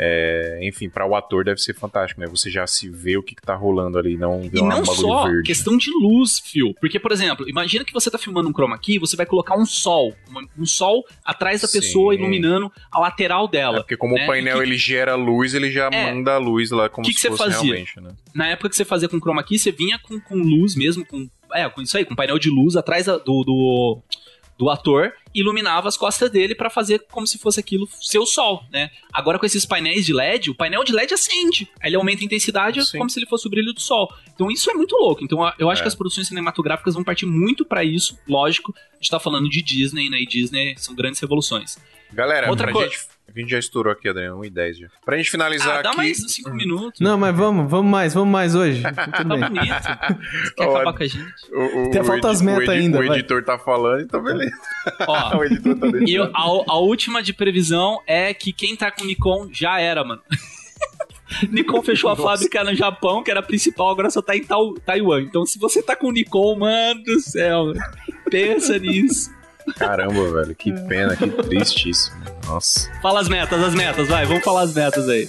É, enfim, para o ator deve ser fantástico, né? Você já se vê o que, que tá rolando ali, não vê E não só verde. questão de luz, fio. Porque, por exemplo, imagina que você tá filmando um chroma key, você vai colocar um sol. Um sol atrás da Sim. pessoa iluminando a lateral É, dela. porque como né? o painel que- ele gera luz, ele já É. manda a luz lá como Que que se você fosse fazia? realmente, né? Na época que você fazia com chroma key, você vinha com, com luz mesmo, com. É, com isso aí, com painel de luz atrás do, do, do ator. iluminava as costas dele para fazer como se fosse aquilo ser o sol, né? Agora com esses painéis de LED, o painel de LED acende. Ele aumenta a intensidade Sim. como se ele fosse o brilho do sol. Então isso é muito louco. Então eu acho é. que as produções cinematográficas vão partir muito para isso, lógico. A gente tá falando de Disney, né? E Disney são grandes revoluções. Galera, Outra coisa. Gente... A gente já estourou aqui, Adriano, 1 e 10 já. Pra gente finalizar ah, dá aqui... mais 5 minutos. Não, mas vamos, vamos mais, vamos mais hoje. [laughs] Tá bonito. quer acabar com a gente? O, o, Tem falta as metas ainda, O editor vai. tá falando, então beleza. Ó, [laughs] o editor tá e a, a última de previsão é que quem tá com Nikon já era, mano. [laughs] Nikon fechou a Nossa. fábrica no Japão, que era a principal, agora só tá em Taiwan. Então, se você tá com Nikon, mano do céu, pensa nisso. Caramba, velho, que pena, que tristíssimo. Nossa. Fala as metas, as metas, vai, vamos falar as metas aí.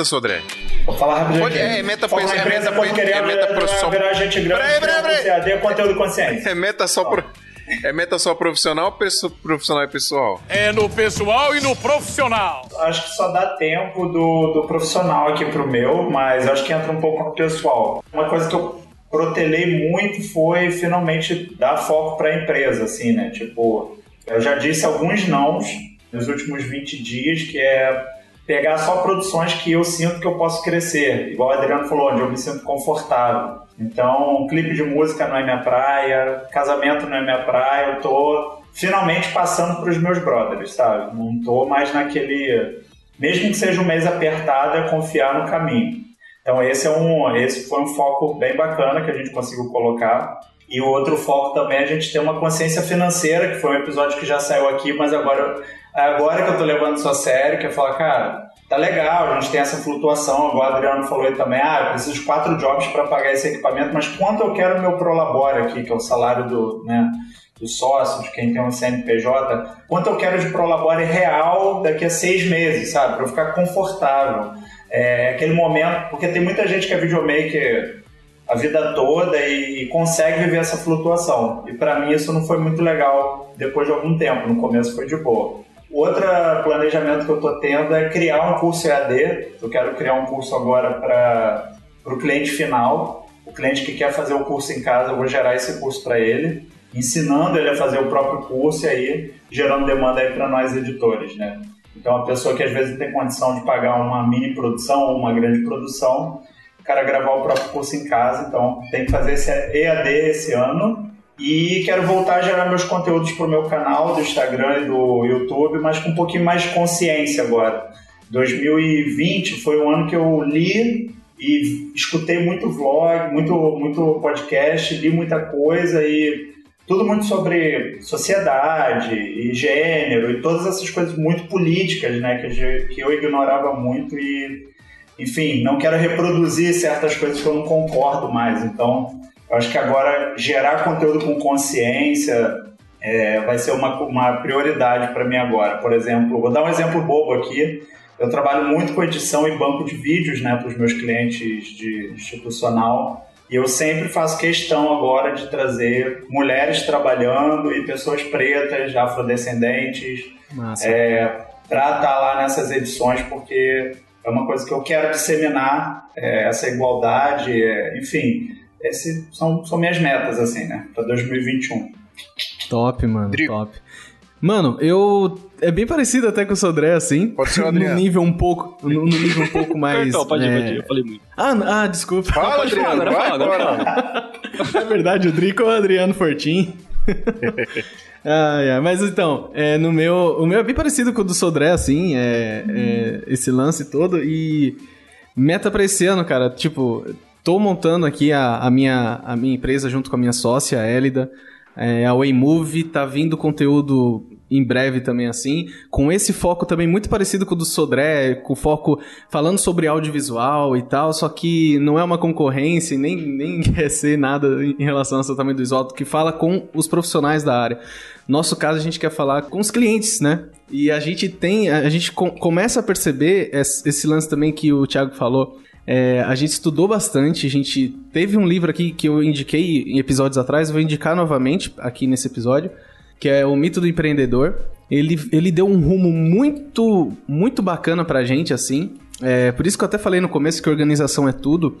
meta, Sodré. Vou falar rapidinho. Pode, é, meta foi é meta foi é meta profissional. Virar gente grande, peraí, peraí, peraí. conteúdo consciente. É meta só pro... É meta só profissional ou profissional e pessoal? É no pessoal e no profissional. Acho que só dá tempo do, do profissional aqui pro meu, mas acho que entra um pouco no pessoal. Uma coisa que eu protelei muito foi finalmente dar foco para a empresa, assim, né? Tipo, eu já disse alguns nãos nos últimos 20 dias, que é pegar só produções que eu sinto que eu posso crescer, igual o Adriano falou, onde eu me sinto confortável. Então, clipe de música não é minha praia, casamento não é minha praia, eu tô finalmente passando para os meus brothers, sabe? Não tô mais naquele, mesmo que seja um mês apertado, é confiar no caminho. Então esse é um, esse foi um foco bem bacana que a gente conseguiu colocar. E o outro foco também é a gente ter uma consciência financeira, que foi um episódio que já saiu aqui, mas agora agora que eu tô levando isso a sério, que é falar, cara, tá legal, a gente tem essa flutuação, agora o Adriano falou aí também, ah, eu preciso de quatro jobs para pagar esse equipamento, mas quanto eu quero meu Prolabore aqui, que é o salário do, né, do sócio, de quem tem um CNPJ, quanto eu quero de Prolabore real daqui a seis meses, sabe, para eu ficar confortável. É aquele momento, porque tem muita gente que é videomaker a vida toda e, e consegue viver essa flutuação. E para mim isso não foi muito legal depois de algum tempo, no começo foi de boa. Outro planejamento que eu estou tendo é criar um curso EAD. Eu quero criar um curso agora para o cliente final. O cliente que quer fazer o curso em casa, eu vou gerar esse curso para ele, ensinando ele a fazer o próprio curso e aí gerando demanda aí para nós editores, né? Então, a pessoa que às vezes não tem condição de pagar uma mini produção ou uma grande produção, o cara gravar o próprio curso em casa, então tem que fazer esse EAD esse ano e quero voltar a gerar meus conteúdos para o meu canal do Instagram e do YouTube, mas com um pouquinho mais de consciência agora. 2020 foi um ano que eu li e escutei muito vlog, muito, muito podcast, li muita coisa e tudo muito sobre sociedade e gênero e todas essas coisas muito políticas, né, que, eu ignorava muito e, enfim, não quero reproduzir certas coisas que eu não concordo mais. Então, eu acho que agora gerar conteúdo com consciência é, vai ser uma, uma prioridade para mim agora. Por exemplo, vou dar um exemplo bobo aqui. Eu trabalho muito com edição e banco de vídeos né, para os meus clientes de institucional. E eu sempre faço questão agora de trazer mulheres trabalhando e pessoas pretas, afrodescendentes, é, para estar tá lá nessas edições, porque é uma coisa que eu quero disseminar, é, essa igualdade, é, enfim. Esses são, são minhas metas, assim, né? Pra 2021. Top, mano, top. Mano, eu. É bem parecido até com o Sodré, assim. Pode ser o No Adriano. nível um pouco. No, no nível um pouco [laughs] mais. Então, pode ir, é, pode ir, eu falei muito. Ah, ah, desculpa. Fala, pode falar, Adriano, agora vai fala, agora agora. [laughs] É verdade, o Drico é o Adriano Fortin. [laughs] Ah, é. Mas então, é, no meu, o meu é bem parecido com o do Sodré, assim, é, é, esse lance todo. E meta pra esse ano, cara, tipo, tô montando aqui a, a minha, a minha empresa junto com a minha sócia, a Elida. É, a Waymove tá vindo conteúdo em breve também assim, com esse foco também muito parecido com o do Sodré, com foco falando sobre audiovisual e tal, só que não é uma concorrência nem, nem [laughs] quer ser nada em relação ao tratamento do visual, que fala com os profissionais da área. Nosso caso, a gente quer falar com os clientes, né? E a gente tem, a gente com- começa a perceber esse lance também que o Thiago falou, é, a gente estudou bastante, a gente teve um livro aqui que eu indiquei em episódios atrás, vou indicar novamente aqui nesse episódio, que é O Mito do Empreendedor. Ele, ele deu um rumo muito, muito bacana pra gente, assim. É, por isso que eu até falei no começo que organização é tudo.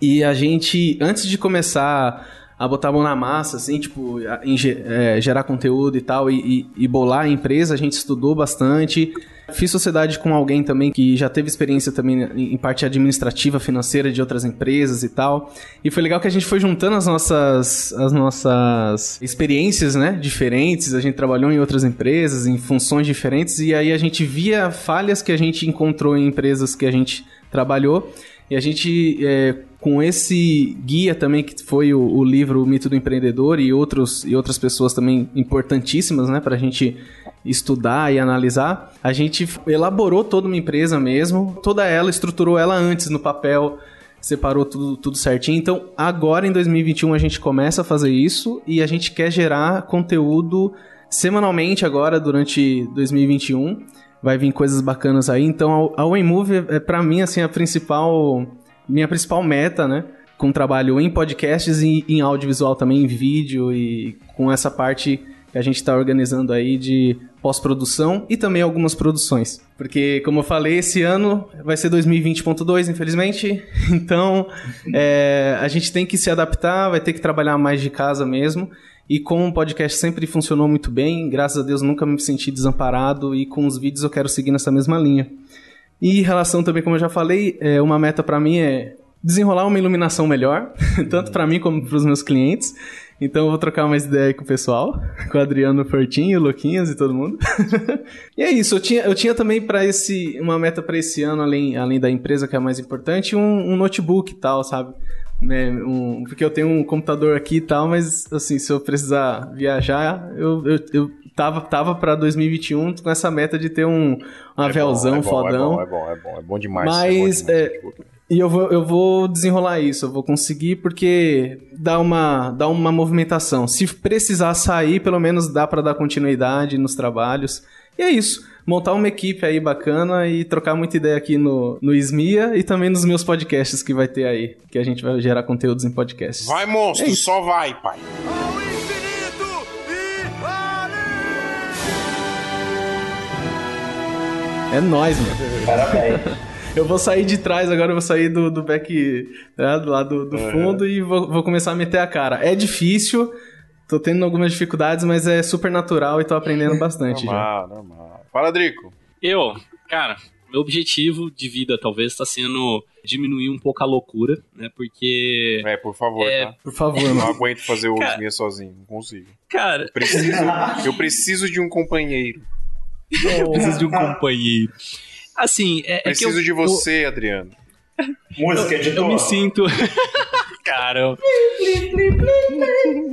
E a gente, antes de começar a botar a mão na massa, assim, tipo, em é, gerar conteúdo e tal, e, e- e bolar a empresa, a gente estudou bastante. Fiz sociedade com alguém também que já teve experiência também em em parte administrativa, financeira de outras empresas e tal. E foi legal que a gente foi juntando as nossas, as nossas experiências, né, diferentes. A gente trabalhou em outras empresas, em funções diferentes, e aí a gente via falhas que a gente encontrou em empresas que a gente trabalhou. E a gente, é, com esse guia também, que foi o, o livro O Mito do Empreendedor e, outros, e outras pessoas também importantíssimas, né, pra gente estudar e analisar, a gente elaborou toda uma empresa mesmo, toda ela, estruturou ela antes no papel, separou tudo, tudo certinho. Então, agora em 2021 a gente começa a fazer isso e a gente quer gerar conteúdo semanalmente agora durante 2021. Vai vir coisas bacanas aí. Então, a Waymove é para mim assim a principal minha principal meta, né? Com trabalho em podcasts e em audiovisual também, em vídeo e com essa parte que a gente está organizando aí de pós-produção e também algumas produções. Porque, como eu falei, esse ano vai ser 2020.2, infelizmente. [laughs] Então, é, a gente tem que se adaptar, vai ter que trabalhar mais de casa mesmo. E com o podcast sempre funcionou muito bem, graças a Deus nunca me senti desamparado e com os vídeos eu quero seguir nessa mesma linha. E em relação também, como eu já falei, é, uma meta pra mim é desenrolar uma iluminação melhor, [laughs] tanto pra mim como pros meus clientes. Então eu vou trocar mais ideia aí com o pessoal, [laughs] com o Adriano Fortinho, o Luquinhas e todo mundo. [laughs] e é isso, eu tinha, eu tinha também para esse uma meta pra esse ano, além, além da empresa que é a mais importante, um, um notebook e tal, sabe? Né, um- porque eu tenho um computador aqui e tal, mas assim, se eu precisar viajar, eu, eu, eu tava, tava pra 2021 com essa meta de ter um, um aviãozão é bom, fodão. É bom, é bom, é bom, é bom demais. Mas, é bom demais, é, tipo, E eu vou, eu vou desenrolar isso, eu vou conseguir porque dá uma, dá uma movimentação. Se precisar sair, pelo menos dá pra dar continuidade nos trabalhos. E é isso. Montar uma equipe aí bacana e trocar muita ideia aqui no, no SMIA e também nos meus podcasts que vai ter aí. Que a gente vai gerar conteúdos em podcasts. Vai, monstro, É só vai, pai. É nóis, mano. Parabéns. [laughs] Eu vou sair de trás agora, eu vou sair do, do back, né, lá do, do fundo e vou, vou começar a meter a cara. É difícil, tô tendo algumas dificuldades, mas é super natural e tô aprendendo bastante já. Normal, normal. Fala, Drico. Eu, cara, meu objetivo de vida talvez está sendo diminuir um pouco a loucura, né? Porque, É, por favor, É, tá? Por favor, Eu não aguento fazer o Cara. minha sozinho, não consigo. cara, Preciso, eu preciso de um companheiro. Eu preciso de um [laughs] companheiro. Assim, é, é que Preciso eu, de você, Adriano. Música, eu, editor. eu me sinto. [laughs] cara, eu...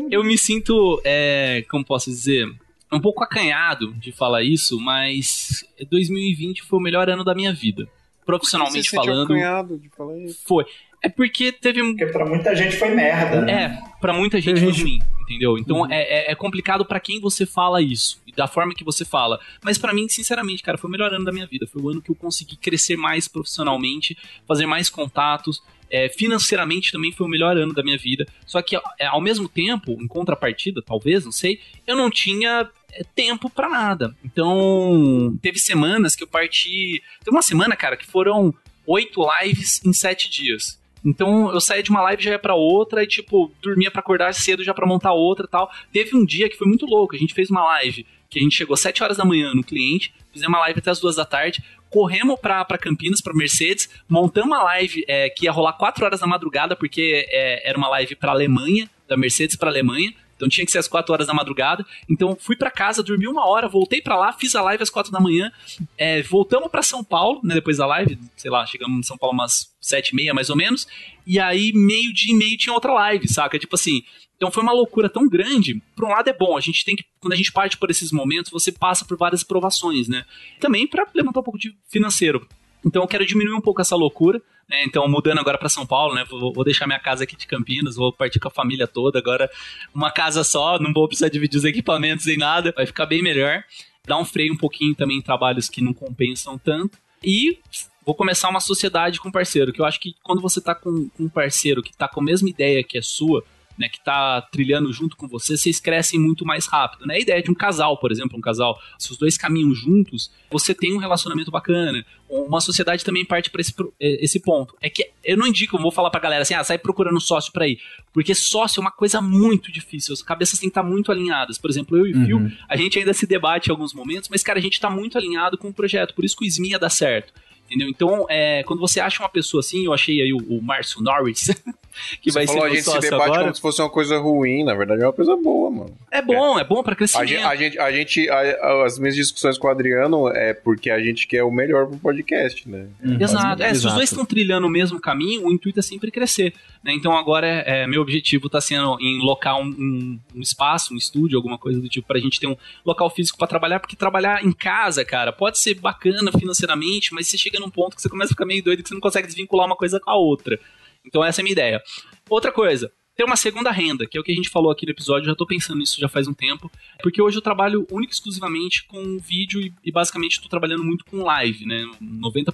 eu me sinto, é, como posso dizer, um pouco acanhado de falar isso, mas 2020 foi o melhor ano da minha vida. Profissionalmente Você falando, acanhado de falar isso? foi. É porque teve Porque pra muita gente foi merda, né? É, pra muita gente Tem foi gente- ruim, entendeu? Então é, é, é complicado pra quem você fala isso e da forma que você fala. Mas pra mim, sinceramente, cara, foi o melhor ano da minha vida. Foi o ano que eu consegui crescer mais profissionalmente, fazer mais contatos. É, financeiramente também foi o melhor ano da minha vida. Só que é, ao mesmo tempo, em contrapartida, talvez, não sei, eu não tinha é, tempo pra nada. Então, teve semanas que eu parti. Teve uma semana, cara, que foram oito lives em sete dias. Então eu saía de uma live já ia pra outra e tipo, dormia pra acordar cedo já pra montar outra tal. Teve um dia que foi muito louco, a gente fez uma live que a gente chegou às 7 horas da manhã no cliente, fizemos uma live até as 2 da tarde, corremos pra, pra Campinas, pra Mercedes, montamos uma live é, que ia rolar 4 horas da madrugada, porque é, era uma live pra Alemanha, da Mercedes pra Alemanha, então tinha que ser às 4 horas da madrugada. Então fui para casa, dormi uma hora, voltei para lá, fiz a live às 4 da manhã. É, voltamos para São Paulo, né, depois da live, sei lá, chegamos em São Paulo umas 7 e meia mais ou menos. E aí, meio dia e meio tinha outra live, saca? Tipo assim. Então foi uma loucura tão grande. Por um lado é bom, a gente tem que, quando a gente parte por esses momentos, você passa por várias provações, né? Também para levantar um pouco de financeiro. Então eu quero diminuir um pouco essa loucura. Né? Então, mudando agora para São Paulo, né? Vou, vou, deixar minha casa aqui de Campinas, vou partir com a família toda. Agora, uma casa só, não vou precisar dividir os equipamentos em nada, vai ficar bem melhor. Dar um freio um pouquinho também em trabalhos que não compensam tanto. E vou começar uma sociedade com parceiro, que eu acho que quando você tá com, com um parceiro que tá com a mesma ideia que a sua, né, que está trilhando junto com você, vocês crescem muito mais rápido. Né? A ideia de um casal, por exemplo, um casal, se os dois caminham juntos, você tem um relacionamento bacana. Uma sociedade também parte para esse, é, esse ponto. É que eu não indico, eu vou falar para a galera assim, ah, sai procurando sócio para ir. Porque sócio é uma coisa muito difícil, as cabeças têm que estar muito alinhadas. Por exemplo, eu e o uhum. Phil, a gente ainda se debate em alguns momentos, mas, cara, a gente está muito alinhado com o projeto, por isso que o SMIA dá certo. Entendeu? Então, é, quando você acha uma pessoa assim, eu achei aí o, o Márcio Norris, [laughs] que você vai falou, ser a gente se debate agora. como se fosse uma coisa ruim, na verdade é uma coisa boa, mano. É bom, é, é bom para crescimento. A gente, a gente, a as minhas discussões com o Adriano é porque a gente quer o melhor pro podcast, né? Uhum. Exato. É, se os dois estão trilhando o mesmo caminho, o intuito é sempre crescer. Né? Então agora é, meu objetivo está sendo em locar um, um, um, espaço, um estúdio, alguma coisa do tipo, pra gente ter um local físico para trabalhar, porque trabalhar em casa, cara, pode ser bacana financeiramente, mas você chega num ponto que você começa a ficar meio doido que você não consegue desvincular uma coisa com a outra. Então essa é a minha ideia. Outra coisa, ter uma segunda renda, que é o que a gente falou aqui no episódio, já tô pensando nisso já faz um tempo, porque hoje eu trabalho único exclusivamente com vídeo e, e basicamente estou trabalhando muito com live, né? 95%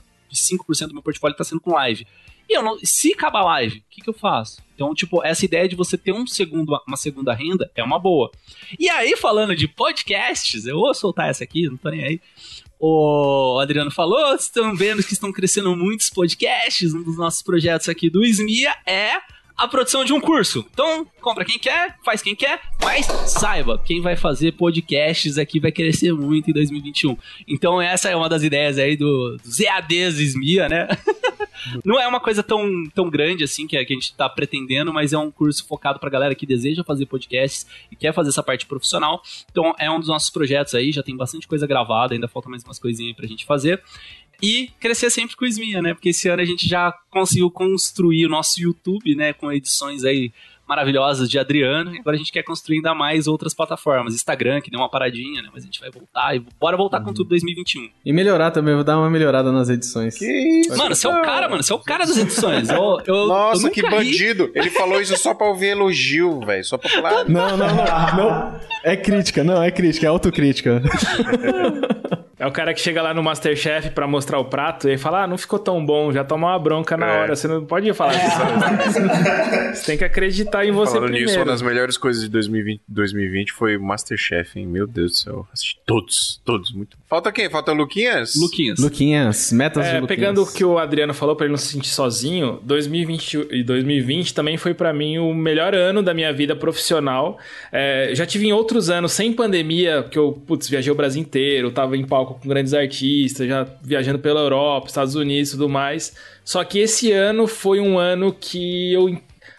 do meu portfólio está sendo com live. E eu não, se acabar a live, o que, que eu faço? Então, tipo, essa ideia de você ter um segundo, uma segunda renda é uma boa. E aí, falando de podcasts, eu vou soltar essa aqui, não tô nem aí o Adriano falou, estão vendo que estão crescendo muitos podcasts. Um dos nossos projetos aqui do SMIA é a produção de um curso. Então, compra quem quer, faz quem quer, mas saiba, quem vai fazer podcasts aqui vai crescer muito em 2021. Então, essa é uma das ideias aí do, dos EADs SMIA, né? [laughs] Não é uma coisa tão, tão grande assim que a, a gente está pretendendo, mas é um curso focado para galera que deseja fazer podcasts e quer fazer essa parte profissional. Então, é um dos nossos projetos aí, já tem bastante coisa gravada, ainda falta mais umas coisinhas pra gente fazer e crescer sempre com o Ismia, né? Porque esse ano a gente já conseguiu construir o nosso YouTube, né? Com edições aí maravilhosas de Adriano. E agora a gente quer construir ainda mais outras plataformas. Instagram, que deu uma paradinha, né? Mas a gente vai voltar e bora voltar uhum. com tudo 2021. E melhorar também, vou dar uma melhorada nas edições. Que isso? Mano, você é o cara, mano. Você é o cara das edições. Eu, eu, Nossa, eu que bandido. Ri. Ele falou isso só pra ouvir elogio, velho. Só pra falar. Não, não, não, não. É crítica, não, é crítica, é autocrítica. [laughs] É o cara que chega lá no Masterchef pra mostrar o prato e fala: Ah, não ficou tão bom, já toma uma bronca na é. hora. Você não pode falar é. isso. [laughs] Você tem que acreditar em você Falando primeiro. nisso, uma das melhores coisas de 2020, 2020 foi o Masterchef, hein? Meu Deus do cel. Assisti todos, todos. Muito. Falta quem? Falta Luquinhas? Luquinhas. Luquinhas, metas é, de Luquinhas. Pegando o que o Adriano falou pra ele não se sentir sozinho, 2020 e 2020 também foi para mim o melhor ano da minha vida profissional. É, já tive em outros anos, sem pandemia, que eu, putz, viajei o Brasil inteiro, tava em palco palco com grandes artistas, já viajando pela Europa, Estados Unidos e tudo mais. Só que esse ano foi um ano que eu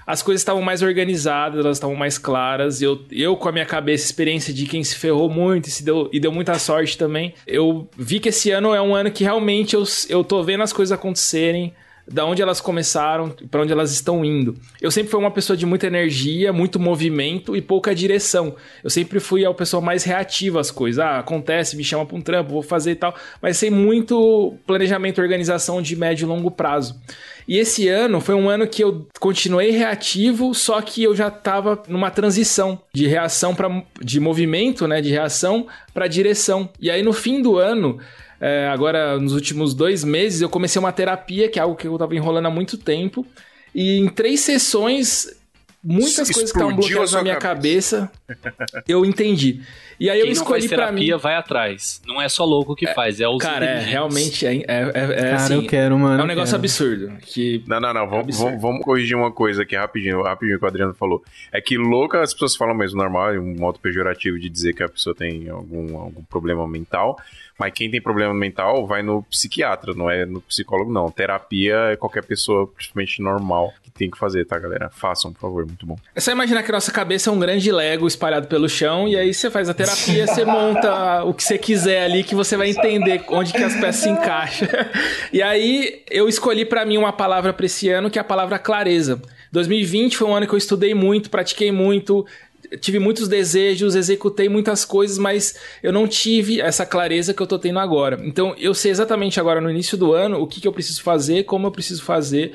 as coisas estavam mais organizadas, elas estavam mais claras. Eu, eu com a minha cabeça, experiência de quem se ferrou muito e, se deu, e deu muita sorte também, eu vi que esse ano é um ano que realmente eu, eu tô vendo as coisas acontecerem da onde elas começaram, para onde elas estão indo. Eu sempre fui uma pessoa de muita energia, muito movimento e pouca direção. Eu sempre fui a pessoa mais reativa às coisas. Ah, acontece, me chama para um trampo, vou fazer e tal, mas sem muito planejamento e organização de médio e longo prazo. E esse ano foi um ano que eu continuei reativo, só que eu já estava numa transição de reação para de movimento, né, de reação para direção. E aí no fim do ano, é, agora, nos últimos dois meses, eu comecei uma terapia, que é algo que eu estava enrolando há muito tempo. E em três sessões muitas coisas que estavam bloqueadas na minha cabeça. cabeça, eu entendi. E aí Quem eu escolhi para mim. vai atrás. Não é só louco que é, faz, é os Cara, é, realmente é, é, é, cara, assim, eu quero, mano. É um negócio quero. absurdo. Que não, não, não. Vamos, vamos, vamos, corrigir uma coisa aqui rapidinho, rapidinho que o Adriano falou. É que louca as pessoas falam mesmo normal, é um modo pejorativo de dizer que a pessoa tem algum, algum problema mental. Mas quem tem problema mental vai no psiquiatra, não é no psicólogo, não. Terapia é qualquer pessoa, principalmente normal, que tem que fazer, tá, galera? Façam, por favor, muito bom. É só imaginar que a nossa cabeça é um grande Lego espalhado pelo chão, e aí você faz a terapia, você monta o que você quiser ali, que você vai entender onde que as peças se encaixam. [laughs] E aí eu escolhi para mim uma palavra pra esse ano, que é a palavra clareza. 2020 foi um ano que eu estudei muito, pratiquei muito, tive muitos desejos, executei muitas coisas, mas eu não tive essa clareza que eu tô tendo agora. Então, eu sei exatamente agora no início do ano o que, que eu preciso fazer, como eu preciso fazer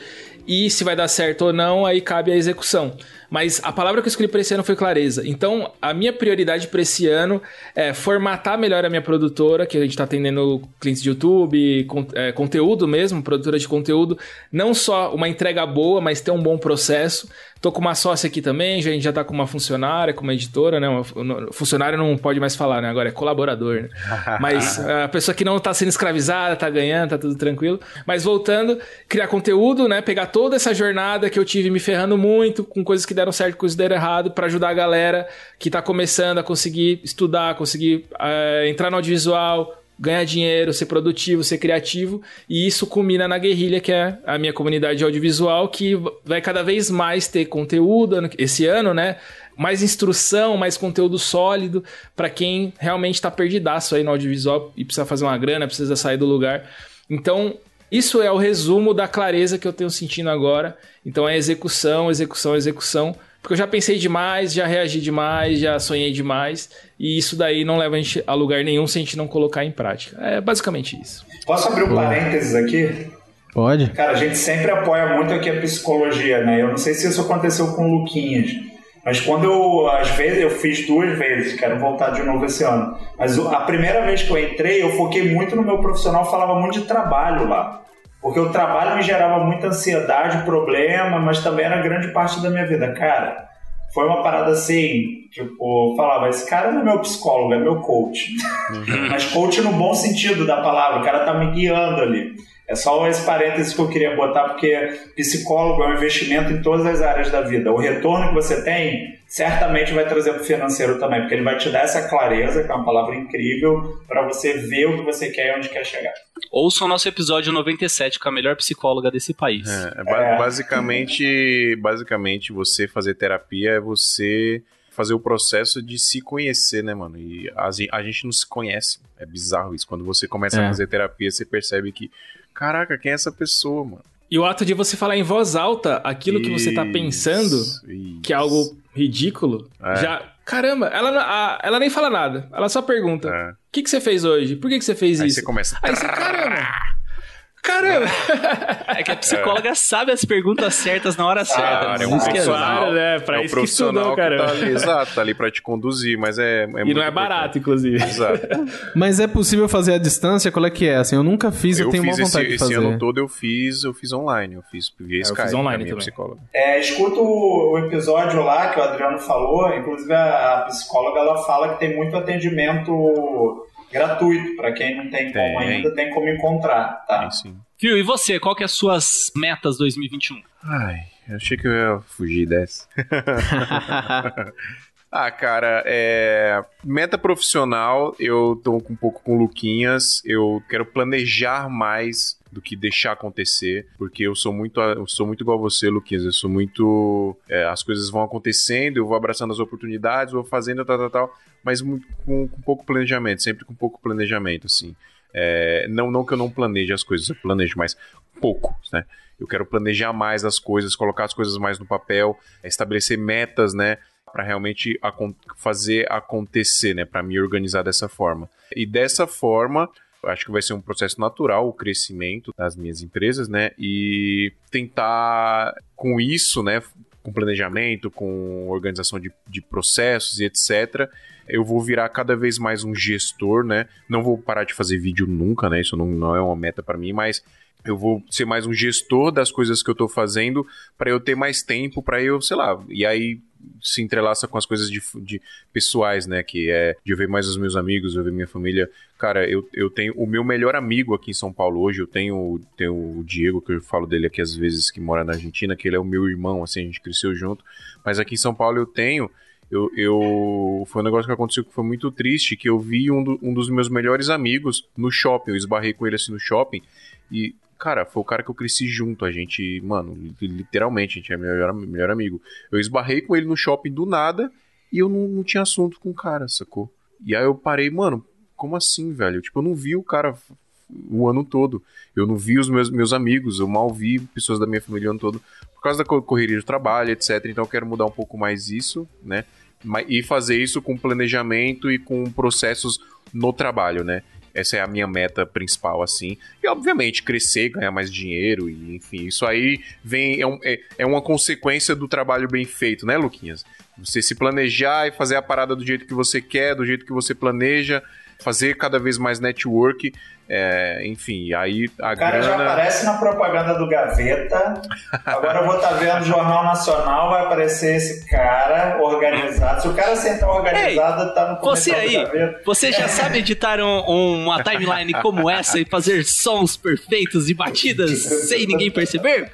e se vai dar certo ou não, aí cabe a execução. Mas a palavra que eu escolhi para esse ano foi clareza. Então, a minha prioridade para esse ano é formatar melhor a minha produtora, que a gente está atendendo clientes de YouTube, con é, conteúdo mesmo, produtora de conteúdo. Não só uma entrega boa, mas ter um bom processo. Tô com uma sócia aqui também, a gente já tá com uma funcionária, com uma editora, né? Uma, funcionário não pode mais falar, né? Agora é colaborador, né? [laughs] Mas a pessoa que não tá sendo escravizada, tá ganhando, tá tudo tranquilo. Mas voltando, criar conteúdo, né? Pegar toda essa jornada que eu tive me ferrando muito, com coisas que deram certo, coisas que deram errado, para ajudar a galera que tá começando a conseguir estudar, conseguir uh, entrar no audiovisual, ganhar dinheiro, ser produtivo, ser criativo, e isso culmina na Guerrilha, que é a minha comunidade audiovisual, que vai cada vez mais ter conteúdo esse ano, né? Mais instrução, mais conteúdo sólido para quem realmente está perdidaço aí no audiovisual e precisa fazer uma grana, precisa sair do lugar. Então, isso é o resumo da clareza que eu tenho sentindo agora. Então é execução, execução, execução porque eu já pensei demais, já reagi demais, já sonhei demais. E isso daí não leva a gente a lugar nenhum se a gente não colocar em prática. É basicamente isso. Posso abrir um parênteses aqui? Pode. Cara, a gente sempre apoia muito aqui a psicologia, né? Eu não sei se isso aconteceu com o Luquinhas. Mas quando eu, às vezes, eu fiz duas vezes, quero voltar de novo esse ano. Mas a primeira vez que eu entrei, eu foquei muito no meu profissional, falava muito de trabalho lá. Porque o trabalho me gerava muita ansiedade, problema, mas também era grande parte da minha vida. Cara, foi uma parada assim, tipo, falava, esse cara não é meu psicólogo, é meu coach. Uhum. [laughs] mas coach no bom sentido da palavra, o cara tá me guiando ali. É só esse parênteses que eu queria botar, porque psicólogo é um investimento em todas as áreas da vida. O retorno que você tem certamente vai trazer para o financeiro também, porque ele vai te dar essa clareza, que é uma palavra incrível, para você ver o que você quer e onde quer chegar. Ouça o nosso episódio 97 com a melhor psicóloga desse país. É, é. Basicamente, basicamente, você fazer terapia é você fazer o processo de se conhecer, né, mano? E a, a gente não se conhece. É bizarro isso. Quando você começa é. a fazer terapia, você percebe que Caraca, quem é essa pessoa, mano? E o ato de você falar em voz alta aquilo isso, que você tá pensando, isso. que é algo ridículo, é. já. Caramba, ela, a, ela nem fala nada. Ela só pergunta: é. O que, que você fez hoje? Por que, que você fez Aí isso? Aí você começa. Aí você, caramba! Caramba! É que a psicóloga é. sabe as perguntas certas na hora certa. Ah, é um profissional, né? Pra é um isso profissional que estudou, cara. Tá exato, tá ali pra te conduzir, mas é, é E não é barato, inclusive. Exato. [laughs] mas é possível fazer à distância? Qual é que é? Assim, eu nunca fiz, eu, eu tenho uma vontade esse, de fazer. Esse ano todo eu fiz, eu fiz online, eu fiz via é, Skype, eu fiz online também. psicóloga. É, escuta o episódio lá que o Adriano falou, inclusive a psicóloga ela fala que tem muito atendimento gratuito, para quem não tem, tem, como ainda, tem como encontrar, tá? Tem sim. Fio, e você, qual que é as suas metas 2021? Ai, eu achei que eu ia fugir dessa. [laughs] Ah, cara, é... meta profissional, eu tô um pouco com Luquinhas, eu quero planejar mais do que deixar acontecer, porque eu sou muito, eu sou muito igual a você, Luquinhas, eu sou muito, é, as coisas vão acontecendo, eu vou abraçando as oportunidades, vou fazendo tal, tal, tal, mas com, com pouco planejamento, sempre com pouco planejamento, assim. É, não, não que eu não planeje as coisas, eu planejo, mas pouco, né? Eu quero planejar mais as coisas, colocar as coisas mais no papel, estabelecer metas, né? para realmente fazer acontecer, né? Para me organizar dessa forma. E dessa forma, acho que vai ser um processo natural o crescimento das minhas empresas, né? E tentar com isso, né? Com planejamento, com organização de, de processos e etc. Eu vou virar cada vez mais um gestor, né? Não vou parar de fazer vídeo nunca, né? Isso não, não é uma meta para mim, mas eu vou ser mais um gestor das coisas que eu tô fazendo para eu ter mais tempo para eu, sei lá, e aí se entrelaça com as coisas de, de, pessoais, né? Que é de eu ver mais os meus amigos, eu ver minha família. Cara, eu, eu tenho o meu melhor amigo aqui em São Paulo hoje, eu tenho, tenho o Diego, que eu falo dele aqui às vezes, que mora na Argentina, que ele é o meu irmão, assim, a gente cresceu junto. Mas aqui em São Paulo eu tenho. Eu, eu, foi um negócio que aconteceu que foi muito triste, que eu vi um, do, um dos meus melhores amigos no shopping, eu esbarrei com ele assim no shopping, e cara, foi o cara que eu cresci junto. A gente, mano, literalmente, a gente é melhor, melhor amigo. Eu esbarrei com ele no shopping do nada e eu não, não tinha assunto com o cara, sacou? E aí eu parei, mano, como assim, velho? Tipo, eu não vi o cara o ano todo. Eu não vi os meus, meus amigos, eu mal vi pessoas da minha família o ano todo por causa da correria de trabalho, etc. Então eu quero mudar um pouco mais isso, né? E fazer isso com planejamento e com processos no trabalho, né? Essa é a minha meta principal, assim. E, obviamente, crescer, ganhar mais dinheiro, e enfim, isso aí vem. É, um, é, é uma consequência do trabalho bem feito, né, Luquinhas? Você se planejar e fazer a parada do jeito que você quer, do jeito que você planeja, fazer cada vez mais network é, enfim, aí a o cara grana... já aparece na propaganda do Gaveta. Agora eu vou estar tá vendo o Jornal Nacional, vai aparecer esse cara organizado. Se o cara sentar organizado, Ei, tá no Você aí, você já sabe editar um, uma timeline como essa e fazer sons perfeitos e batidas sem ninguém perceber?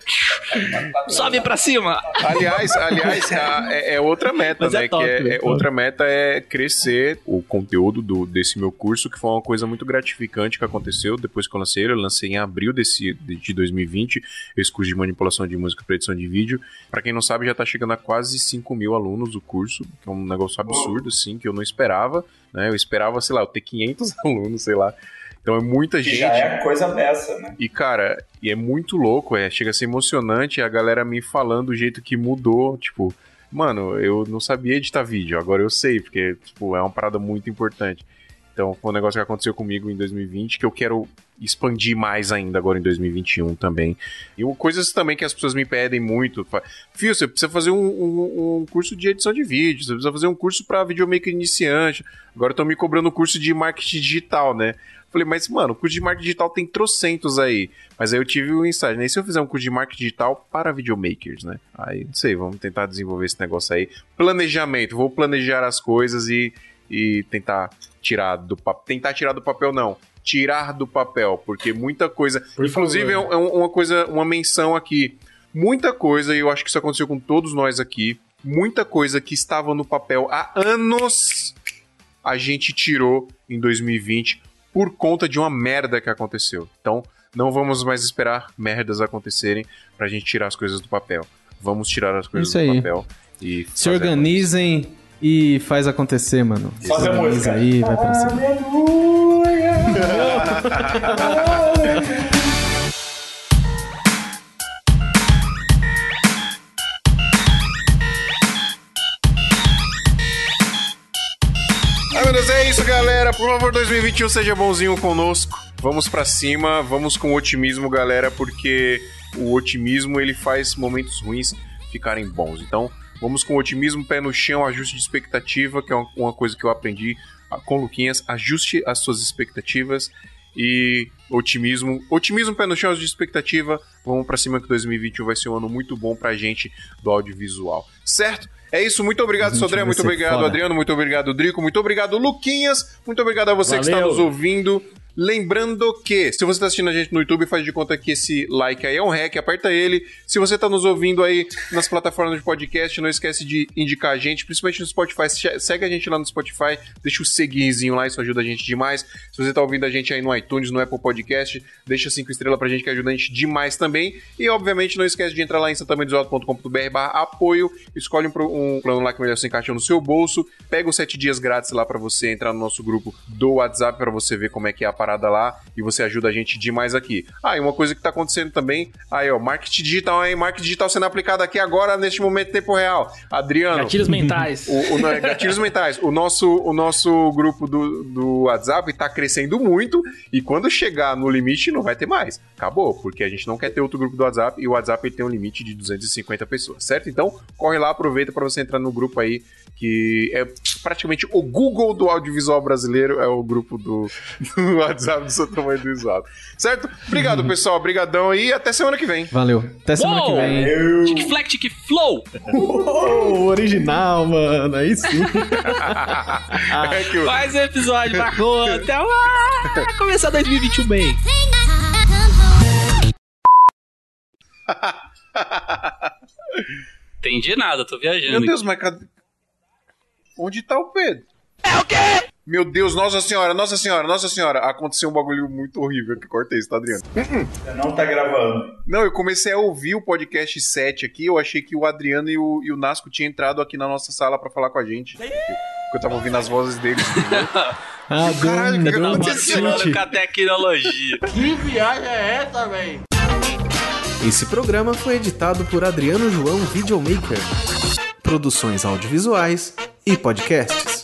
Sobe pra cima! Aliás, aliás é, é, outra meta, Mas é né? É top, que é, outra meta é crescer o conteúdo do, desse meu curso, que foi uma coisa muito gratificante que aconteceu aconteceu depois que eu lancei ele. Eu lancei em abril desse, de 2020 esse curso de manipulação de música para edição de vídeo. Para quem não sabe, já tá chegando a quase 5 mil alunos o curso, que é um negócio absurdo, assim, que eu não esperava. Né? Eu esperava, sei lá, eu ter 500 [laughs] alunos, sei lá. Então é muita que gente. Já é coisa dessa, né? E cara, e é muito louco, é, chega a ser emocionante a galera me falando o jeito que mudou, tipo, mano, eu não sabia editar vídeo, agora eu sei, porque tipo, é uma parada muito importante. Então foi um negócio que aconteceu comigo em 2020 que eu quero expandir mais ainda agora em 2021 também. E coisas também que as pessoas me pedem muito. Fio, você precisa fazer um, um, um, curso de edição de vídeo, você precisa fazer um curso para videomaker iniciante. Agora estão me cobrando curso de marketing digital, né? Falei, mas, mano, o curso de marketing digital tem trocentos aí. Mas aí eu tive um insight, né? E se eu fizer um curso de marketing digital para videomakers, né? Aí, não sei, vamos tentar desenvolver esse negócio aí. Planejamento, vou planejar as coisas e, e tentar tirar do papel. Tentar tirar do papel, não. Tirar do papel, porque muita coisa. Por inclusive, favor. é, uma coisa, uma menção aqui. Muita coisa, e eu acho que isso aconteceu com todos nós aqui. Muita coisa que estava no papel há anos, a gente tirou em 2020 por conta de uma merda que aconteceu. Então, não vamos mais esperar merdas acontecerem pra gente tirar as coisas do papel. Vamos tirar as coisas Isso do aí. papel e se organizem e faz acontecer, mano. Sobe a música. aí, vai pra cima. Deus, é isso, galera. Por favor, 2021 seja bonzinho conosco. Vamos para cima, vamos com otimismo, galera, porque o otimismo ele faz momentos ruins ficarem bons. Então, Vamos com otimismo, pé no chão, ajuste de expectativa, que é uma coisa que eu aprendi com o Luquinhas. Ajuste as suas expectativas e otimismo. Otimismo, pé no chão, ajuste de expectativa. Vamos para cima que 2021 vai ser um ano muito bom pra gente do audiovisual. Certo? É isso, muito obrigado, Sodré, muito obrigado, foda. Adriano, muito obrigado, Drico, muito obrigado, Luquinhas, muito obrigado a você Valeu. que está nos ouvindo. Lembrando que, se você está assistindo a gente no YouTube, faz de conta que esse like aí é um hack, aperta ele. Se você está nos ouvindo aí nas plataformas de podcast, não esquece de indicar a gente, principalmente no Spotify. Segue a gente lá no Spotify, deixa o seguirzinho lá, isso ajuda a gente demais. Se você está ouvindo a gente aí no iTunes, no Apple Podcast, deixa cinco estrelas pra gente que ajuda a gente demais também. E, obviamente, não esquece de entrar lá em santamanizoto.com.br apoio, escolhe um, um, plano lá que melhor se encaixa no seu bolso, pega os sete dias grátis lá para você entrar no nosso grupo do WhatsApp para você ver como é que é a parada lá e você ajuda a gente demais aqui. Ah, e uma coisa que tá acontecendo também, aí ó, marketing digital aí, marketing digital sendo aplicado aqui agora, neste momento, tempo real. Adriano. Gatilhos mentais. [laughs] O, o, é, gatilhos mentais. O nosso, o nosso grupo do, do WhatsApp tá crescendo muito e quando chegar no limite não vai ter mais. Acabou, porque a gente não quer ter outro grupo do WhatsApp e o WhatsApp tem um limite de 250 pessoas, certo? Então, corre lá, aproveita para você entrar no grupo aí que é praticamente o Google do audiovisual brasileiro, é o grupo do, [laughs] do WhatsApp do seu tamanho do Isado. Certo? Obrigado, pessoal. Obrigadão aí até semana que vem. Valeu. Até semana Uou! que vem. Tic Flex, Tic Flow! Oh, original, mano. Aí sim. [laughs] É que o- Mais um episódio bacana. [laughs] Até lá! Começar 2021 bem. [laughs] Entendi nada, tô viajando. Meu Deus, mas cadê? Onde tá o Pedro? É o quê? Meu Deus, Nossa Senhora, Nossa Senhora, Nossa Senhora. Aconteceu um bagulho muito horrível que cortei isso, tá, Adriano? Você não tá gravando. Não, eu comecei a ouvir o podcast 7 aqui, eu achei que o Adriano e o, e o Nasco tinham entrado aqui na nossa sala pra falar com a gente. Porque eu tava ouvindo as vozes deles. [laughs] Ah, Caralho, um- que aconteceu? tilt. com a tecnologia. Esse programa foi editado por Adriano João Videomaker. Produções audiovisuais e podcasts.